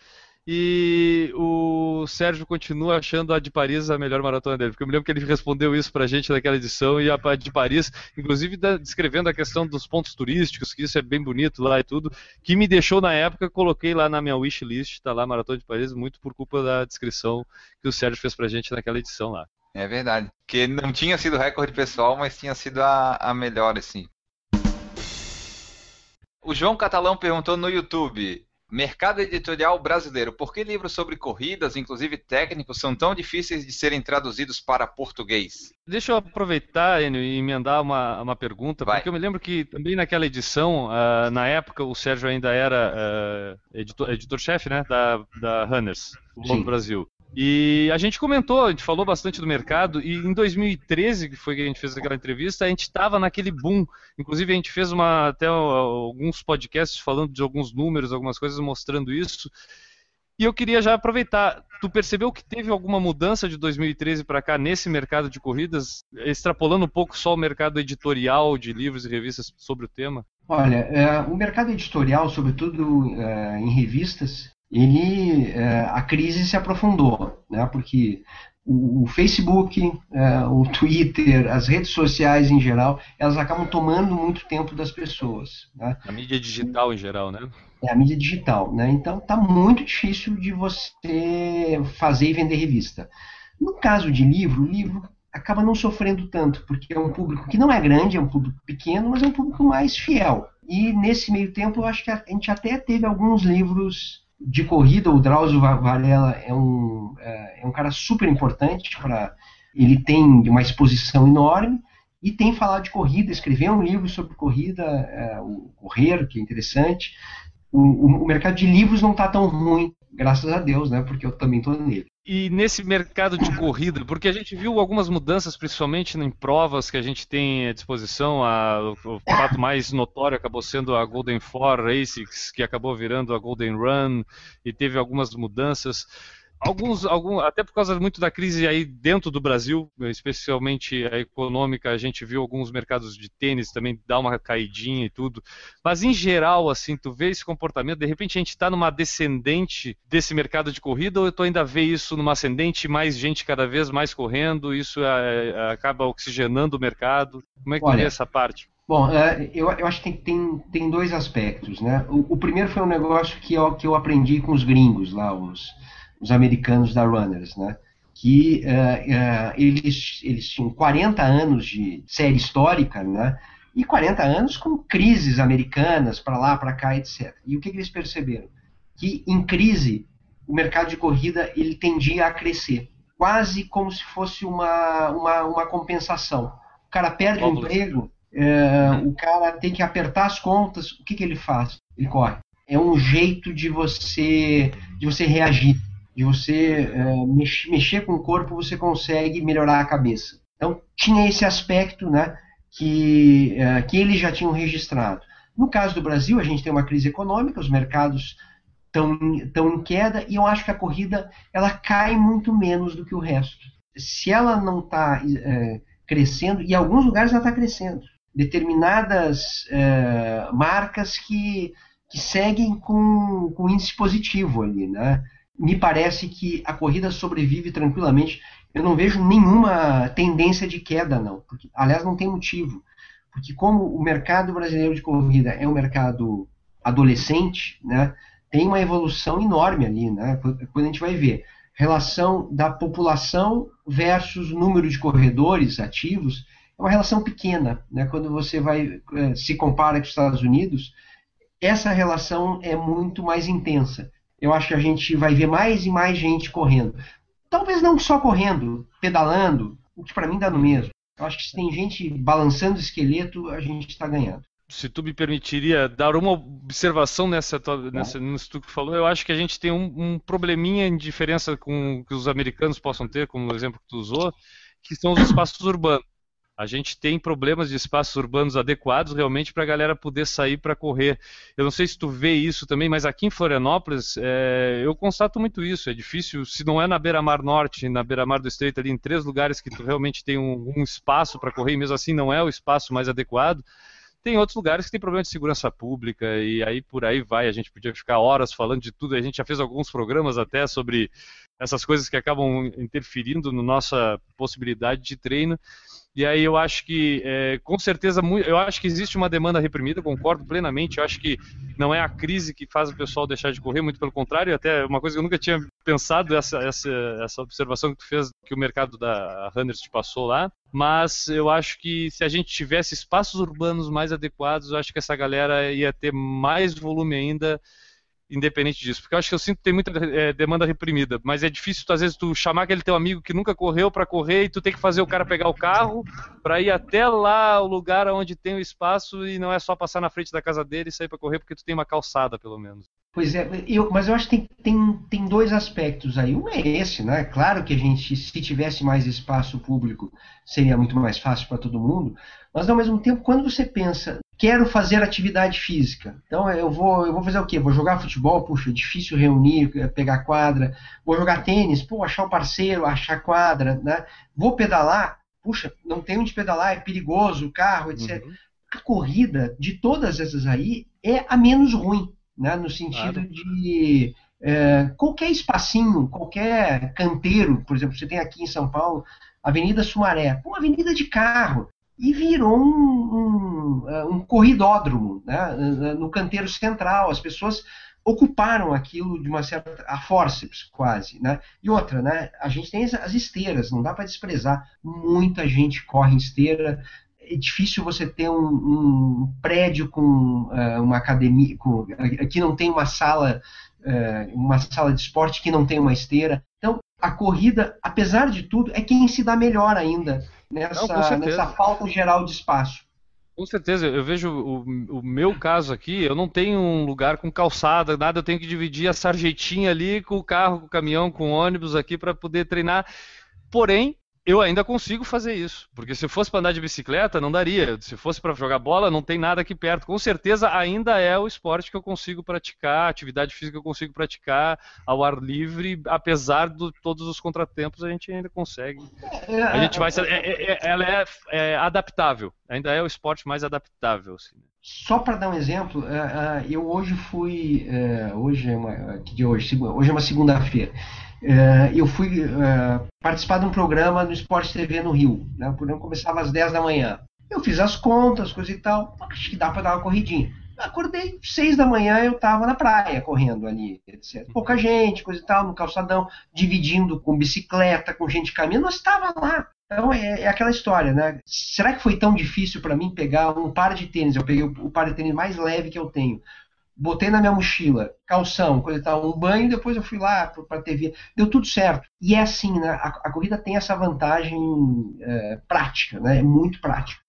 e o Sérgio continua achando a de Paris a melhor maratona dele. Porque eu me lembro que ele respondeu isso pra gente naquela edição, e a de Paris, inclusive descrevendo a questão dos pontos turísticos, que isso é bem bonito lá e tudo, que me deixou na época, coloquei lá na minha wishlist, tá lá Maratona de Paris, muito por culpa da descrição que o Sérgio fez pra gente naquela edição lá. É verdade. Que não tinha sido recorde pessoal, mas tinha sido a, a melhor, assim. O João Catalão perguntou no YouTube: Mercado editorial brasileiro, por que livros sobre corridas, inclusive técnicos, são tão difíceis de serem traduzidos para português? Deixa eu aproveitar, Enio, e emendar uma, uma pergunta, Vai. porque eu me lembro que também naquela edição, uh, na época, o Sérgio ainda era uh, editor-chefe editor né, da, da Runners, do Brasil. E a gente comentou, a gente falou bastante do mercado, e em 2013, que foi que a gente fez aquela entrevista, a gente estava naquele boom. Inclusive, a gente fez uma, até alguns podcasts falando de alguns números, algumas coisas mostrando isso. E eu queria já aproveitar. Tu percebeu que teve alguma mudança de 2013 para cá nesse mercado de corridas, extrapolando um pouco só o mercado editorial de livros e revistas sobre o tema? Olha, é, o mercado editorial, sobretudo é, em revistas, ele é, a crise se aprofundou, né? Porque o, Facebook, é, o Twitter, as redes sociais em geral, elas acabam tomando muito tempo das pessoas. Né? A mídia digital em geral, né? É a mídia digital, né? Então tá muito difícil de você fazer e vender revista. No caso de livro, o livro acaba não sofrendo tanto, porque é um público que não é grande, é um público pequeno, mas é um público mais fiel. E nesse meio tempo, eu acho que a gente até teve alguns livros de corrida. O Drauzio Varela é um, é, é um cara super importante para. Ele tem uma exposição enorme e tem falado de corrida, escreveu um livro sobre corrida, é, o Correr, que é interessante. O, o, mercado de livros não está tão ruim, graças a Deus, né? Porque eu também estou nele. E nesse mercado de corrida, porque a gente viu algumas mudanças, principalmente em provas que a gente tem à disposição, a, o fato mais notório acabou sendo a Golden Four Races, que acabou virando a Golden Run, e teve algumas mudanças alguns, algum, até por causa muito da crise aí dentro do Brasil, especialmente a econômica, a gente viu alguns mercados de tênis também dar uma caidinha e tudo. Mas em geral, assim, tu vê esse comportamento, de repente a gente está numa descendente desse mercado de corrida ou tu ainda vê isso numa ascendente, mais gente cada vez mais correndo, isso é, é, acaba oxigenando o mercado? Como é que Olha, tu essa parte? Bom, é, eu, eu acho que tem, tem, tem dois aspectos, né? O, o, primeiro foi um negócio que eu, que eu aprendi com os gringos lá, os os americanos da Runners, né? que uh, uh, eles, eles tinham 40 anos de série histórica, né? E 40 anos com crises americanas para lá, para cá, etc. E o que, que, eles perceberam? Que em crise o mercado de corrida ele tendia a crescer, quase como se fosse uma, uma, uma compensação. O cara perde o emprego, uh, o cara tem que apertar as contas, o que, que ele faz? Ele corre. É um jeito de você de você reagir de você é, mexer, mexer com o corpo, você consegue melhorar a cabeça. Então, tinha esse aspecto né, que, é, que eles já tinham registrado. No caso do Brasil, a gente tem uma crise econômica, os mercados estão em queda, e eu acho que a corrida ela cai muito menos do que o resto. Se ela não está é, crescendo, e em alguns lugares ela está crescendo, determinadas é, marcas que, que seguem com, com índice positivo ali, né? Me parece que a corrida sobrevive tranquilamente. Eu não vejo nenhuma tendência de queda, não. Porque, aliás, não tem motivo. Porque como o mercado brasileiro de corrida é um mercado adolescente, né, tem uma evolução enorme ali. Né, quando a gente vai ver relação da população versus número de corredores ativos, é uma relação pequena. Né, quando você vai eh, se compara com os Estados Unidos, essa relação é muito mais intensa eu acho que a gente vai ver mais e mais gente correndo. Talvez não só correndo, pedalando, o que para mim dá no mesmo. Eu acho que se tem gente balançando esqueleto, a gente está ganhando. Se tu me permitiria dar uma observação nessa, nessa nisso que tu falou, eu acho que a gente tem um, um probleminha em diferença com que os americanos possam ter, como o exemplo que tu usou, que são os espaços urbanos a gente tem problemas de espaços urbanos adequados realmente para a galera poder sair para correr. Eu não sei se tu vê isso também, mas aqui em Florianópolis é, eu constato muito isso. É difícil, se não é na beira-mar norte, na beira-mar do estreito, ali em três lugares que tu realmente tem um, um espaço para correr, e mesmo assim não é o espaço mais adequado. Tem outros lugares que tem problema de segurança pública e aí por aí vai. A gente podia ficar horas falando de tudo. A gente já fez alguns programas até sobre essas coisas que acabam interferindo na nossa possibilidade de treino. E aí eu acho que, é, com certeza, eu acho que existe uma demanda reprimida, concordo plenamente. Eu acho que não é a crise que faz o pessoal deixar de correr, muito pelo contrário. Até uma coisa que eu nunca tinha pensado, essa, essa, essa observação que tu fez, que o mercado da Runners te passou lá. Mas eu acho que se a gente tivesse espaços urbanos mais adequados, eu acho que essa galera ia ter mais volume ainda independente disso. Porque eu acho que eu sinto que tem muita é, demanda reprimida, mas é difícil, às vezes, tu chamar aquele teu amigo que nunca correu para correr e tu tem que fazer o cara pegar o carro para ir até lá, o lugar onde tem o espaço e não é só passar na frente da casa dele e sair para correr porque tu tem uma calçada, pelo menos. Pois é, eu, mas eu acho que tem, tem, tem dois aspectos aí. Um é esse, né? Claro que a gente, se tivesse mais espaço público, seria muito mais fácil para todo mundo, mas ao mesmo tempo, quando você pensa quero fazer atividade física. Então eu vou, eu vou fazer o quê? Vou jogar futebol, puxa, é difícil reunir, é, pegar quadra. Vou jogar tênis, pô, achar um parceiro, achar quadra, né? Vou pedalar, puxa, não tem onde pedalar, é perigoso, carro, etc. Uhum. A corrida de todas essas aí é a menos ruim, né? No sentido claro. de é, qualquer espacinho, qualquer canteiro, por exemplo, você tem aqui em São Paulo, Avenida Sumaré, pô, avenida de carro e virou um, um, é, um corridódromo né, no canteiro central. As pessoas ocuparam aquilo de uma certa a forceps quase, né? E outra, né? A gente tem as, as esteiras, não dá para desprezar. Muita gente corre em esteira. É difícil você ter um, um prédio com uh, uma academia, com, aqui não tem uma sala, uh, uma sala de esporte que não tem uma esteira. Então a corrida, apesar de tudo, é quem se dá melhor ainda nessa, não, nessa falta geral de espaço. Com certeza, eu vejo o, o, meu caso aqui, eu não tenho um lugar com calçada, nada, eu tenho que dividir a sarjetinha ali com o carro, com o caminhão, com o ônibus aqui para poder treinar. Porém, eu ainda consigo fazer isso. Porque se fosse para andar de bicicleta, não daria. Se fosse para jogar bola, não tem nada aqui perto. Com certeza ainda é o esporte que eu consigo praticar, atividade física que eu consigo praticar ao ar livre, apesar de todos os contratempos, a gente ainda consegue. A gente vai é, é, é, ela é, é, adaptável. Ainda é o esporte mais adaptável. Assim. Só para dar um exemplo, eu hoje fui, hoje é uma, hoje, hoje é uma segunda-feira. É, eu fui é, participar de um programa no Esporte TV no Rio. Né? O programa começava às 10 da manhã. Eu fiz as contas, coisa e tal. Acho que dá para dar uma corridinha. acordei, 6 da manhã eu estava na praia correndo ali, etc. Pouca gente, coisa e tal, no calçadão, dividindo com bicicleta, com gente caminhando, nós estava lá. Então é, é, aquela história, né? Será que foi tão difícil para mim pegar um par de tênis? Eu peguei o, o par de tênis mais leve que eu tenho botei na minha mochila, calção, coisa e tal, um banho, depois eu fui lá para a TV. Deu tudo certo. E é assim, né? A, a corrida tem essa vantagem é, prática, né? É muito prática.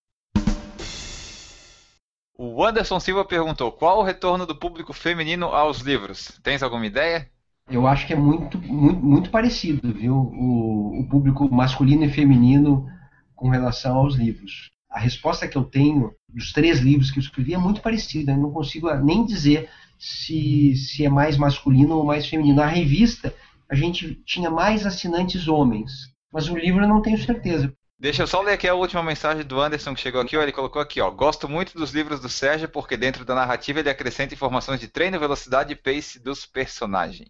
O Anderson Silva perguntou: qual o retorno do público feminino aos livros? Tens alguma ideia? Eu acho que é muito, muito, muito parecido, viu? O, o público masculino e feminino com relação aos livros a resposta que eu tenho dos três livros que eu escrevi é muito parecida. Eu não consigo nem dizer se, se é mais masculino ou mais feminino. Na revista, a gente tinha mais assinantes homens, mas o livro eu não tenho certeza. Deixa eu só ler aqui a última mensagem do Anderson que chegou aqui. Ó, ele colocou aqui: ó, Gosto muito dos livros do Sérgio porque dentro da narrativa ele acrescenta informações de treino, velocidade e pace dos personagens.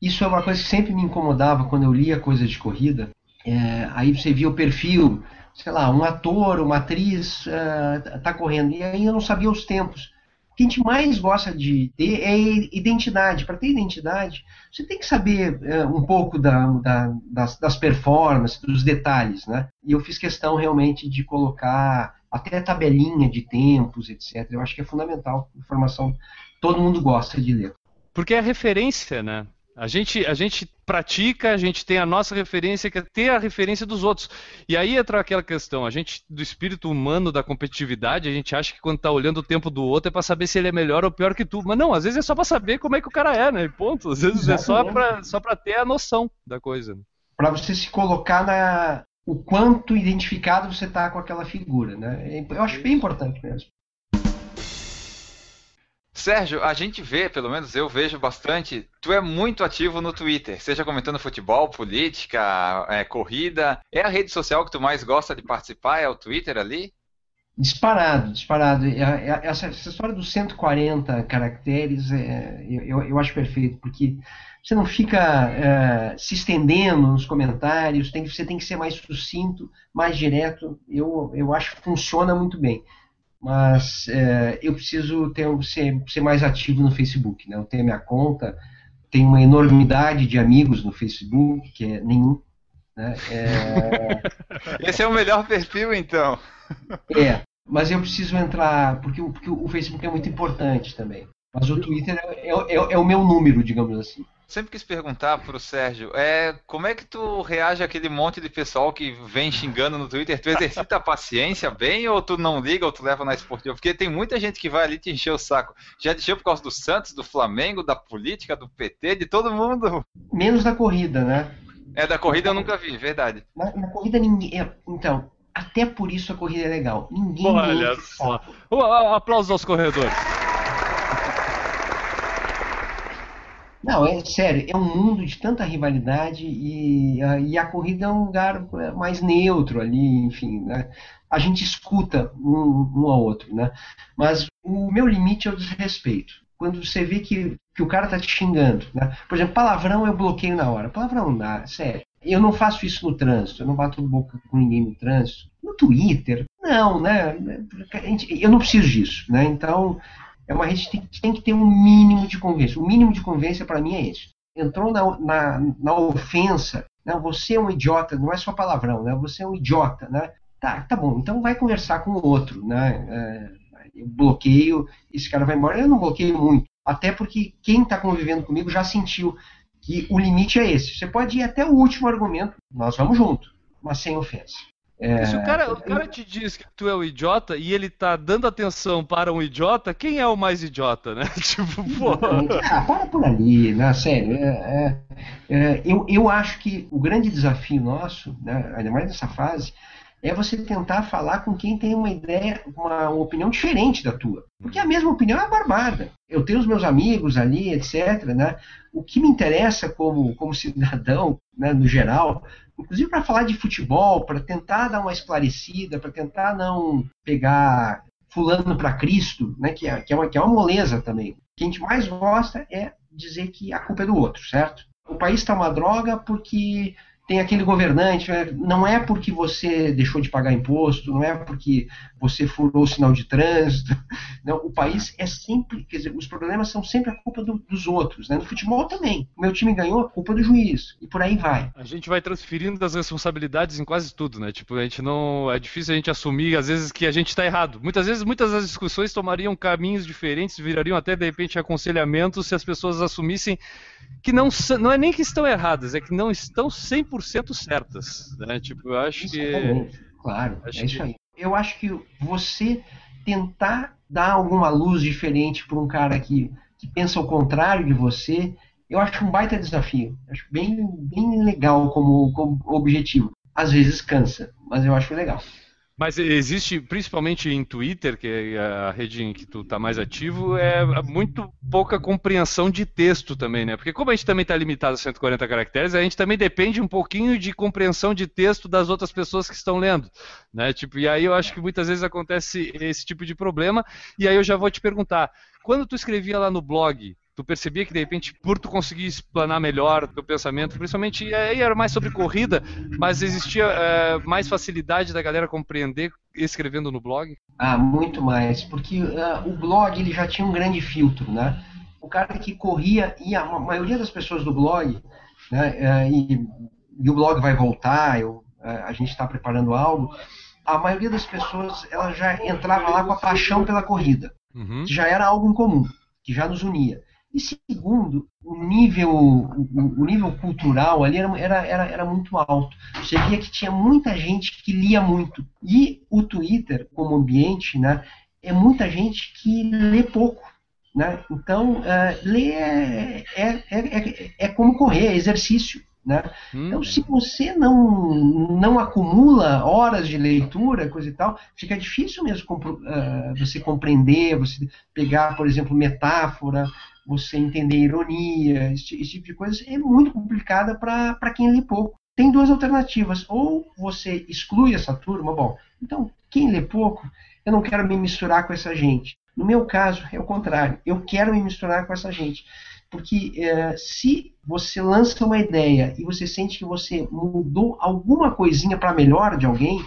Isso é uma coisa que sempre me incomodava quando eu lia coisas de corrida. É, aí você via o perfil sei lá, um ator, uma atriz está uh, correndo. E aí eu não sabia os tempos. O que a gente mais gosta de ter é identidade. Para ter identidade, você tem que saber uh, um pouco da, da, das, das performances, dos detalhes. Né? E eu fiz questão realmente de colocar até tabelinha de tempos, etc. Eu acho que é fundamental. Informação todo mundo gosta de ler. Porque é referência, né? A gente, a gente pratica, a gente tem a nossa referência, que é ter a referência dos outros. E aí entra aquela questão, a gente, do espírito humano, da competitividade, a gente acha que quando está olhando o tempo do outro é para saber se ele é melhor ou pior que tu. Mas não, às vezes é só para saber como é que o cara é, né? Ponto. Às vezes é só para só ter a noção da coisa. Né? Para você se colocar na o quanto identificado você está com aquela figura, né? Eu acho bem importante mesmo. Sérgio, a gente vê, pelo menos eu vejo bastante, tu é muito ativo no Twitter, seja comentando futebol, política, é, corrida. É a rede social que tu mais gosta de participar? É o Twitter ali? Disparado, disparado. Essa, essa história dos 140 caracteres é, eu, eu acho perfeito, porque você não fica é, se estendendo nos comentários, tem, você tem que ser mais sucinto, mais direto. Eu, eu acho que funciona muito bem mas é, eu preciso ter, ser, ser, mais ativo no Facebook. Né? Eu tenho minha conta, tenho uma enormidade de amigos no Facebook, que é nenhum. Né? É... Esse é o melhor perfil, então. É, mas eu preciso entrar, porque, porque o Facebook é muito importante também. Mas o Twitter é, é, é o meu número, digamos assim. Sempre quis perguntar pro Sérgio, é, como é que tu reage àquele monte de pessoal que vem xingando no Twitter? Tu exercita a paciência bem ou tu não liga ou tu leva na esportiva? Porque tem muita gente que vai ali te encher o saco. Já encheu por causa do Santos, do Flamengo, da política, do PT, de todo mundo. Menos da corrida, né? É, da corrida eu nunca vi, verdade. Na, na corrida ninguém. É, então, até por isso a corrida é legal. Ninguém. Olha só. Aplausos aos corredores. Não, é sério, é um mundo de tanta rivalidade e, e a corrida é um lugar mais neutro ali, enfim, né? A gente escuta um, um ao outro, né? Mas o meu limite é o desrespeito. Quando você vê que, que o cara tá te xingando, né? Por exemplo, palavrão eu bloqueio na hora. Palavrão sério. Eu não faço isso no trânsito, eu não bato boca com ninguém no trânsito. No Twitter, não, né? Eu não preciso disso, né? Então, é uma rede que tem, tem que ter um mínimo de convivência. O mínimo de convivência para mim é esse. Entrou na, na, na ofensa, né? você é um idiota, não é só palavrão, né? você é um idiota, né? Tá, tá bom, então vai conversar com o outro, né? É, eu bloqueio, esse cara vai embora. Eu não bloqueio muito, até porque quem está convivendo comigo já sentiu que o limite é esse. Você pode ir até o último argumento, nós vamos junto, mas sem ofensa. É... Se o cara, o cara te diz que tu é o idiota e ele tá dando atenção para um idiota, quem é o mais idiota, né? tipo, porra. Ah, para por ali, né? Sério. É, é, é, eu, eu acho que o grande desafio nosso, né, ainda mais nessa fase, é você tentar falar com quem tem uma ideia, uma, uma opinião diferente da tua. Porque a mesma opinião é barbada. Eu tenho os meus amigos ali, etc. Né? O que me interessa como, como cidadão, né, no geral, inclusive para falar de futebol, para tentar dar uma esclarecida, para tentar não pegar fulano para Cristo, né, que, é, que, é uma, que é uma moleza também. O que a gente mais gosta é dizer que a culpa é do outro, certo? O país está uma droga porque tem aquele governante, né? não é porque você deixou de pagar imposto, não é porque você furou o sinal de trânsito. Não, o país é sempre, quer dizer, os problemas são sempre a culpa do, dos outros. Né? No futebol também. O meu time ganhou, a culpa do juiz. E por aí vai. A gente vai transferindo as responsabilidades em quase tudo, né? Tipo, a gente não. É difícil a gente assumir, às vezes, que a gente está errado. Muitas vezes, muitas das discussões tomariam caminhos diferentes, virariam até, de repente, aconselhamentos se as pessoas assumissem que não, não é nem que estão erradas, é que não estão 100% certas. Né? Tipo, eu acho que. Claro, acho é isso aí. Eu acho que você tentar dar alguma luz diferente para um cara que, que pensa o contrário de você, eu acho um baita desafio. Acho bem, bem legal como, como objetivo. Às vezes cansa, mas eu acho legal. Mas existe, principalmente em Twitter, que é a rede em que tu está mais ativo, é muito pouca compreensão de texto também, né? Porque como a gente também está limitado a 140 caracteres, a gente também depende um pouquinho de compreensão de texto das outras pessoas que estão lendo, né? Tipo, e aí eu acho que muitas vezes acontece esse tipo de problema, e aí eu já vou te perguntar, quando tu escrevia lá no blog, tu percebia que de repente, por tu conseguir explanar melhor o teu pensamento, principalmente aí era mais sobre corrida, mas existia é, mais facilidade da galera compreender escrevendo no blog? Ah, muito mais, porque uh, o blog ele já tinha um grande filtro, né? O cara que corria e a maioria das pessoas do blog, né? Uh, e, e, o blog vai voltar, eu, uh, a gente está preparando algo. A maioria das pessoas ela já entrava lá com a paixão pela corrida, uhum. que já era algo em comum, que já nos unia. E segundo, o nível, o, nível cultural ali era, era, era, era muito alto. Você via que tinha muita gente que lia muito. E o Twitter, como ambiente, né, é muita gente que lê pouco. Né? Então, uh, ler é, é, é, é, como correr, é exercício. Né? Hum. Então, se você não, não acumula horas de leitura, coisa e tal, fica difícil mesmo uh, você compreender, você pegar, por exemplo, metáfora, você entender ironia, esse, esse tipo de coisa, é muito complicada para quem lê pouco. Tem duas alternativas. Ou você exclui essa turma, bom, então, quem lê pouco, eu não quero me misturar com essa gente. No meu caso, é o contrário. Eu quero me misturar com essa gente. Porque é, se você lança uma ideia e você sente que você mudou alguma coisinha para melhor de alguém,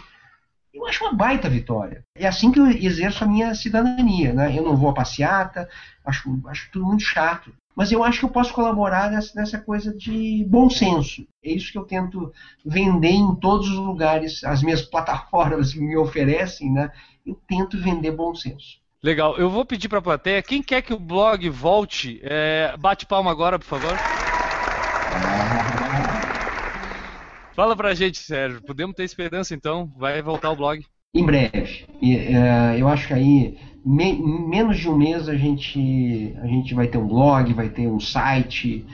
eu acho uma baita vitória. É assim que eu exerço a minha cidadania. Né? Eu não vou a passeata, acho, acho tudo muito chato. Mas eu acho que eu posso colaborar nessa, nessa coisa de bom senso. É isso que eu tento vender em todos os lugares, as minhas plataformas me oferecem, né? eu tento vender bom senso. Legal. Eu vou pedir para a plateia, quem quer que o blog volte, é, bate palma agora, por favor. Fala pra gente, Sérgio. Podemos ter esperança então? Vai voltar o blog? Em breve. Uh, eu acho que aí, em menos de um mês, a gente, a gente vai ter um blog, vai ter um site.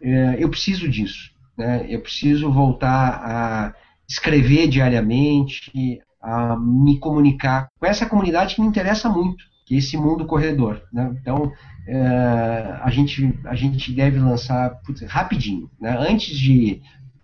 Uh, eu preciso disso. Né? Eu preciso voltar a escrever diariamente, a me comunicar com essa comunidade que me interessa muito, que é esse mundo corredor. Né? Então, uh, a, gente, a gente deve lançar putz, rapidinho. Né? Antes de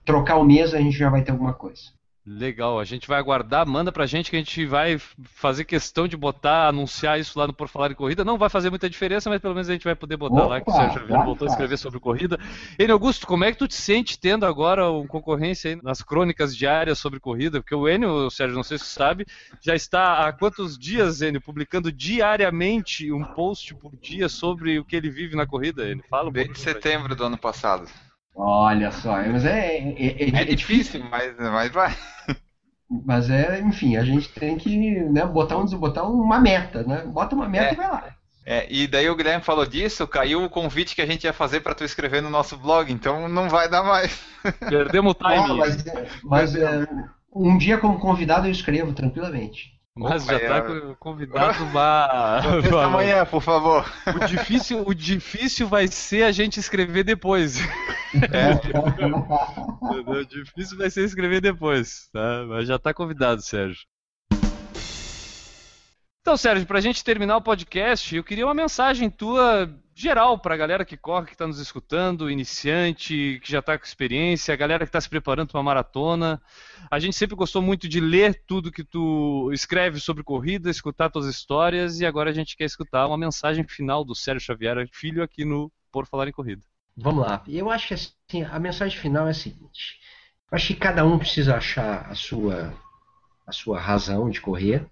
trocar o mês, a gente já vai ter alguma coisa. Legal, a gente vai aguardar, manda pra gente que a gente vai fazer questão de botar, anunciar isso lá no Por Falar em Corrida. Não vai fazer muita diferença, mas pelo menos a gente vai poder botar Opa, lá que o Sérgio Xavier voltou a escrever sobre corrida. Enio Augusto, como é que tu te sente tendo agora uma concorrência aí nas crônicas diárias sobre corrida? Porque o Enio, Sérgio, não sei se você sabe, já está há quantos dias, Enio, publicando diariamente um post por dia sobre o que ele vive na corrida, Enio? Fala um Desde setembro do ano passado. Olha só, mas é, é, é- É é difícil, mas, mas vai. Mas é, enfim, a gente tem que né, botar, um, botar uma meta, né? Bota uma meta É. e vai lá. É, e daí o Guilherme falou disso, caiu o convite que a gente ia fazer pra tu escrever no nosso blog, então não vai dar mais. Perdemos o Ah, timing, mas é- mas é, um dia como convidado eu escrevo tranquilamente. Mas já Opa, tá é. co- convidado uma... Amanhã, por favor. O difícil, o difícil vai ser a gente escrever depois. Entendeu? O difícil vai ser escrever depois, tá? Mas já tá convidado, Sérgio. Então, Sérgio, pra gente terminar o podcast, eu queria uma mensagem tua geral pra galera que corre, que tá nos escutando, iniciante, que já tá com experiência, a galera que tá se preparando pra uma maratona. A gente sempre gostou muito de ler tudo que tu escreve sobre corrida, escutar tuas histórias, e agora a gente quer escutar uma mensagem final do Sérgio Xavier Filho aqui no Por Falar em Corrida. Vamos lá. Eu acho que assim, a mensagem final é a seguinte. Acho que cada um precisa achar a sua, a sua razão de correr.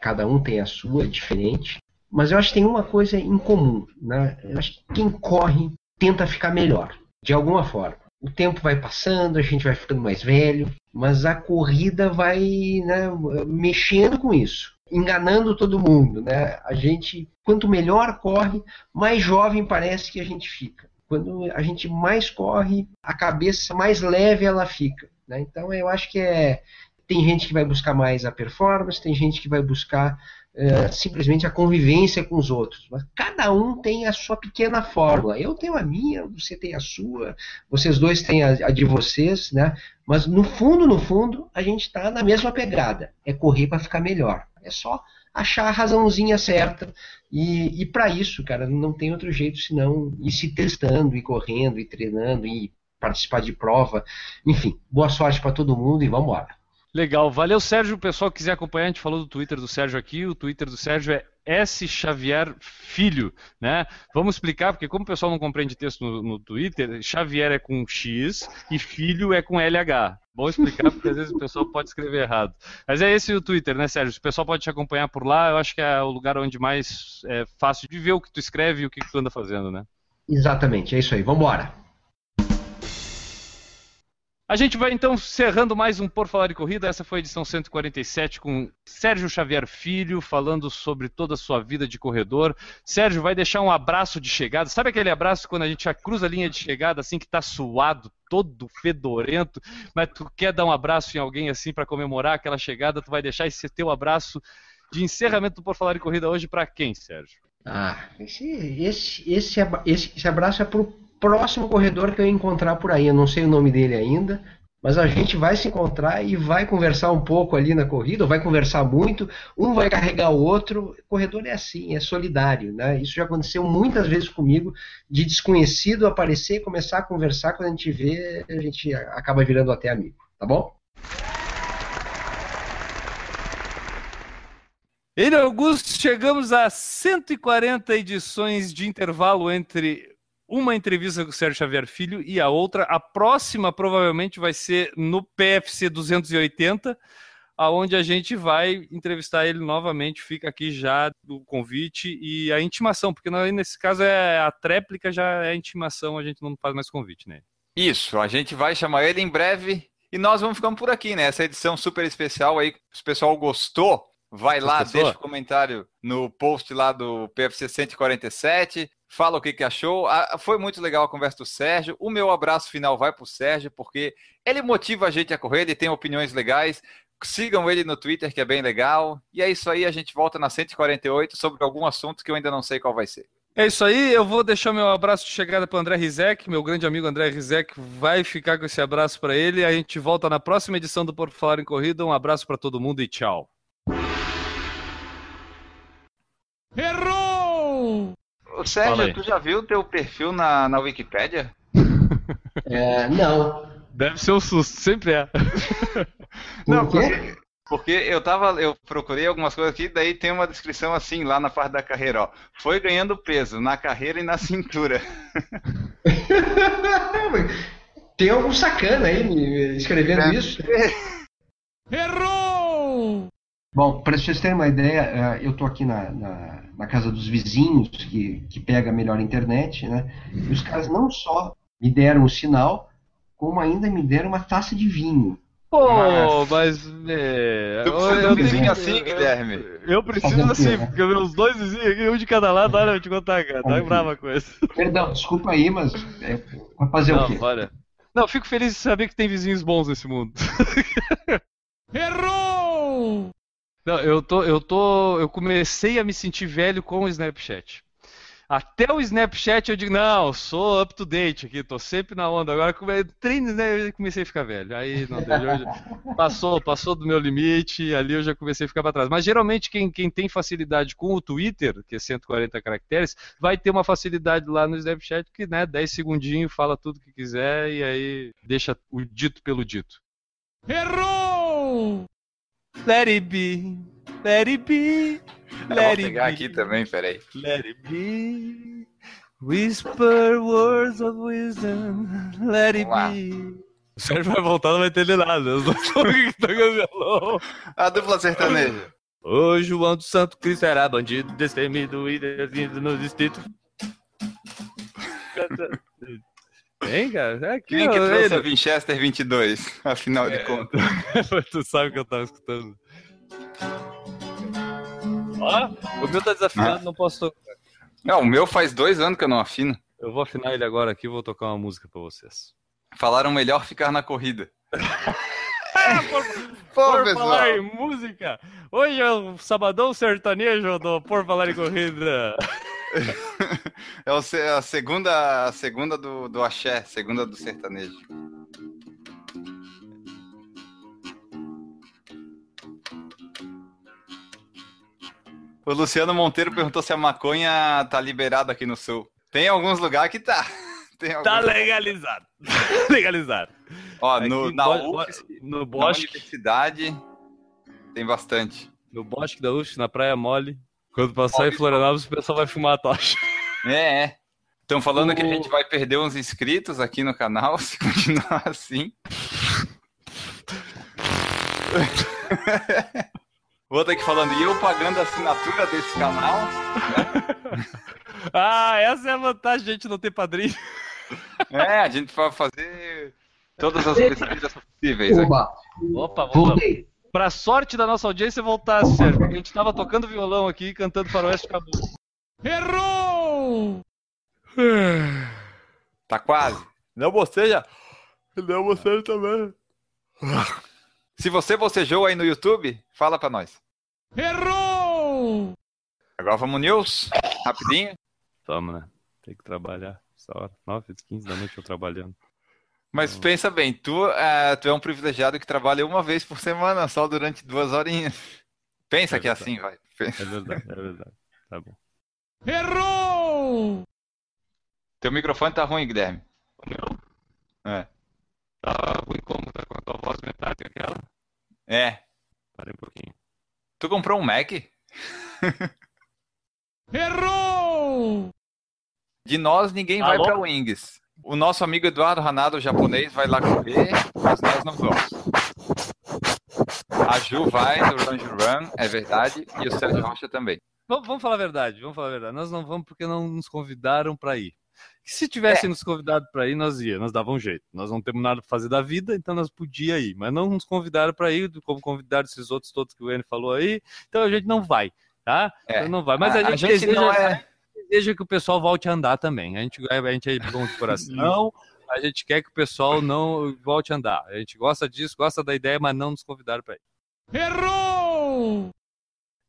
Cada um tem a sua, é diferente. Mas eu acho que tem uma coisa em comum. Né? Eu acho que quem corre tenta ficar melhor, de alguma forma. O tempo vai passando, a gente vai ficando mais velho, mas a corrida vai né, mexendo com isso, enganando todo mundo. Né? A gente, quanto melhor corre, mais jovem parece que a gente fica quando a gente mais corre, a cabeça mais leve ela fica. Né? Então eu acho que é. Tem gente que vai buscar mais a performance, tem gente que vai buscar é, simplesmente a convivência com os outros. Mas cada um tem a sua pequena fórmula. Eu tenho a minha, você tem a sua, vocês dois têm a, a de vocês, né? Mas no fundo, no fundo, a gente está na mesma pegada. É correr para ficar melhor. É só achar a razãozinha certa. E, e para isso, cara, não tem outro jeito senão ir se testando, e correndo, e treinando, e participar de prova. Enfim, boa sorte para todo mundo e vamos embora. Legal, valeu Sérgio. O pessoal que quiser acompanhar, a gente falou do Twitter do Sérgio aqui. O Twitter do Sérgio é S Xavier Filho, né? Vamos explicar, porque como o pessoal não compreende texto no, no Twitter, Xavier é com X e Filho é com LH. Bom explicar, porque às vezes o pessoal pode escrever errado. Mas é esse o Twitter, né, Sérgio? O pessoal pode te acompanhar por lá. Eu acho que é o lugar onde mais é fácil de ver o que tu escreve e o que, tu anda fazendo, né? Exatamente, é isso aí. Vamos embora. A gente vai então encerrando mais um Por Falar de Corrida. Essa foi a edição 147 com Sérgio Xavier Filho, falando sobre toda a sua vida de corredor. Sérgio, vai deixar um abraço de chegada. Sabe aquele abraço quando a gente já cruza a linha de chegada, assim, que tá suado, todo fedorento, mas tu quer dar um abraço em alguém assim para comemorar aquela chegada, tu vai deixar esse teu abraço de encerramento do Por Falar de Corrida hoje para quem, Sérgio? Ah, esse, esse, esse, esse abraço é pro próximo corredor que eu encontrar por aí. Eu não sei o nome dele ainda, mas a gente vai se encontrar e vai conversar um pouco ali na corrida, vai conversar muito, um vai carregar o outro. O corredor é assim, é solidário, né? Isso já aconteceu muitas vezes comigo, de desconhecido aparecer, começar a conversar, quando a gente vê, a gente acaba virando até amigo, tá bom? Ele Augusto, chegamos a 140 edições de intervalo entre uma entrevista com o Sérgio Xavier Filho e a outra. A próxima provavelmente vai ser no PFC 280, aonde a gente vai entrevistar ele novamente. Fica aqui já o convite e a intimação, porque nesse caso é a tréplica, já é a intimação, a gente não faz mais convite, né? Isso, a gente vai chamar ele em breve e nós vamos ficando por aqui, né? Essa edição super especial aí, se o pessoal gostou, vai lá, deixa o comentário no post lá do PFC 147, fala o que, que achou. Ah, foi muito legal a conversa do Sérgio. O meu abraço final vai para o Sérgio, porque ele motiva a gente a correr, ele tem opiniões legais. Sigam ele no Twitter, que é bem legal. E é isso aí, a gente volta na 148 sobre algum assunto que eu ainda não sei qual vai ser. É isso aí, eu vou deixar meu abraço de chegada para o André Rizek, meu grande amigo André Rizek vai ficar com esse abraço para ele. A gente volta na próxima edição do Por Falar em Corrida. Um abraço para todo mundo e tchau. Errou! Ô. Sérgio, tu já viu o teu perfil na, na Wikipédia? É, não. Deve ser um susto, sempre é. Não, Por quê? porque, porque eu tava, eu procurei algumas coisas aqui, daí tem uma descrição assim lá na parte da carreira, ó. Foi ganhando peso na carreira e na cintura. Tem algum sacana aí escrevendo É. isso? Errou! Bom, para vocês terem uma ideia, eh, eu estou aqui na, na, na casa dos vizinhos, que, que pega a melhor internet, né? E os caras não só me deram o sinal, como ainda me deram uma taça de vinho. Pô, mas. É, Tu precisa de um eu vizinho tenho- assim, Guilherme? Eu preciso o assim, né? porque meus dois vizinhos aqui, um de cada lado, olha, eu vou te contar, cara. Tá brava com isso. Perdão, desculpa aí, mas é, vai fazer o Não, quê? olha. Não, fico feliz de saber que tem vizinhos bons nesse mundo. Errou! Não, eu tô, eu tô, eu comecei a me sentir velho com o Snapchat. Até o Snapchat eu digo, não, sou up to date aqui, tô sempre na onda. Agora come- entrei no Snap, eu comecei a ficar velho. Aí não deu, eu já- passou, passou do meu limite, ali eu já comecei a ficar para trás. Mas geralmente quem, quem tem facilidade com o Twitter, que é 140 caracteres, vai ter uma facilidade lá no Snapchat que, né, 10 segundinhos, fala tudo que quiser e aí deixa o dito pelo dito. Errou! Let it be, let it be, Eu vou let it pegar be. aqui também, peraí. Let it be. Whisper words of wisdom. Let it Vamos lá. be. O Sérgio vai voltar, não vai entender nada. Dois estão tocando violão. A dupla sertaneja. O João do Santo Cristo era bandido, destemido e desvido no distrito. Tem, cara? É aqui, Quem que ó, trouxe a ele. Winchester 22, afinal de contas? tu sabe que eu tava escutando. Ó, o meu tá desafinado, não posso tocar. Não, o meu faz dois anos que eu não afino. Eu vou afinar ele agora aqui e vou tocar uma música pra vocês. Falaram melhor ficar na corrida. Por falar em música, hoje é o sabadão sertanejo do Por Falar em Corrida. É a segunda, a segunda do, do axé, segunda do sertanejo. O Luciano Monteiro perguntou se a maconha tá liberada aqui no sul. Tem alguns lugares que tá. Alguns... Tá legalizado. legalizado. Ó, no, Aqui, na bo- UFS, no na bosque, universidade, tem bastante. no bosque da UFS, na Praia Mole. Quando passar em Florianópolis, o pessoal vai fumar a tocha. É, é. Estão falando que a O- gente vai perder uns inscritos aqui no canal se continuar assim. Vou ter que falando, e eu pagando a assinatura desse canal? Ah, essa é a vantagem de a gente não ter padrinho. É, a gente vai fazer todas as pesquisas possíveis Opa, vamos voltei. Pra sorte da nossa audiência voltar, Sérgio. porque A gente tava tocando violão aqui e cantando Faroeste Caboclo. Errou! Tá quase. Não boceja. Não boceja também. Se você bocejou aí no YouTube, fala pra nós. Errou! Agora vamos news, rapidinho. Toma, né? Tem que trabalhar. Essa hora, 9, 15 da noite eu trabalhando. Mas pensa bem, tu, é, tu é um privilegiado que trabalha uma vez por semana, só durante duas horinhas. Pensa É que é assim, vai. Pensa. É verdade, é verdade. Tá bom. Errou! Teu microfone tá ruim, Guilherme. É. Tá ruim como? Tá com a tua voz metálica aquela? É. Parei um pouquinho. Tu comprou um Mac? Errou! De nós, ninguém vai Alô? pra Wings. O nosso amigo Eduardo Ranado, o japonês, vai lá correr, mas nós não vamos. A Ju vai no Run Run, é verdade, e o Sérgio Rocha também. Vamos, vamos falar a verdade, vamos falar a verdade. Nós não vamos porque não nos convidaram pra ir. Se tivessem nos convidado pra ir, nós ia, nós dava um jeito. Nós não temos nada pra fazer da vida, então nós podia ir, mas não nos convidaram pra ir, como convidaram esses outros todos que o N falou aí. Então a gente não vai, tá? É. Então não vai. Mas a, A- a gente, gente deseja, não é- a deseja que o pessoal volte a andar também. A gente, a gente é bom de coração. A gente quer que o pessoal não volte a andar. A gente gosta disso, gosta da ideia, mas não nos convidaram pra ir. Errou!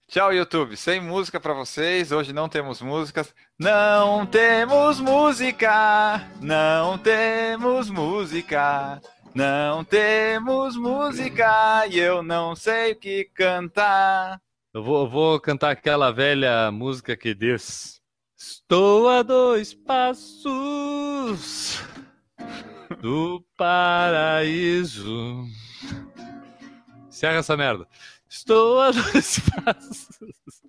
Tchau, YouTube. Sem música pra vocês. Hoje não temos músicas. Não temos música. Não temos música. Não temos música. E eu não sei o que cantar. Eu vou, eu vou cantar aquela velha música que diz: Estou a dois passos do paraíso. Encerra essa merda. Estou a dois passos.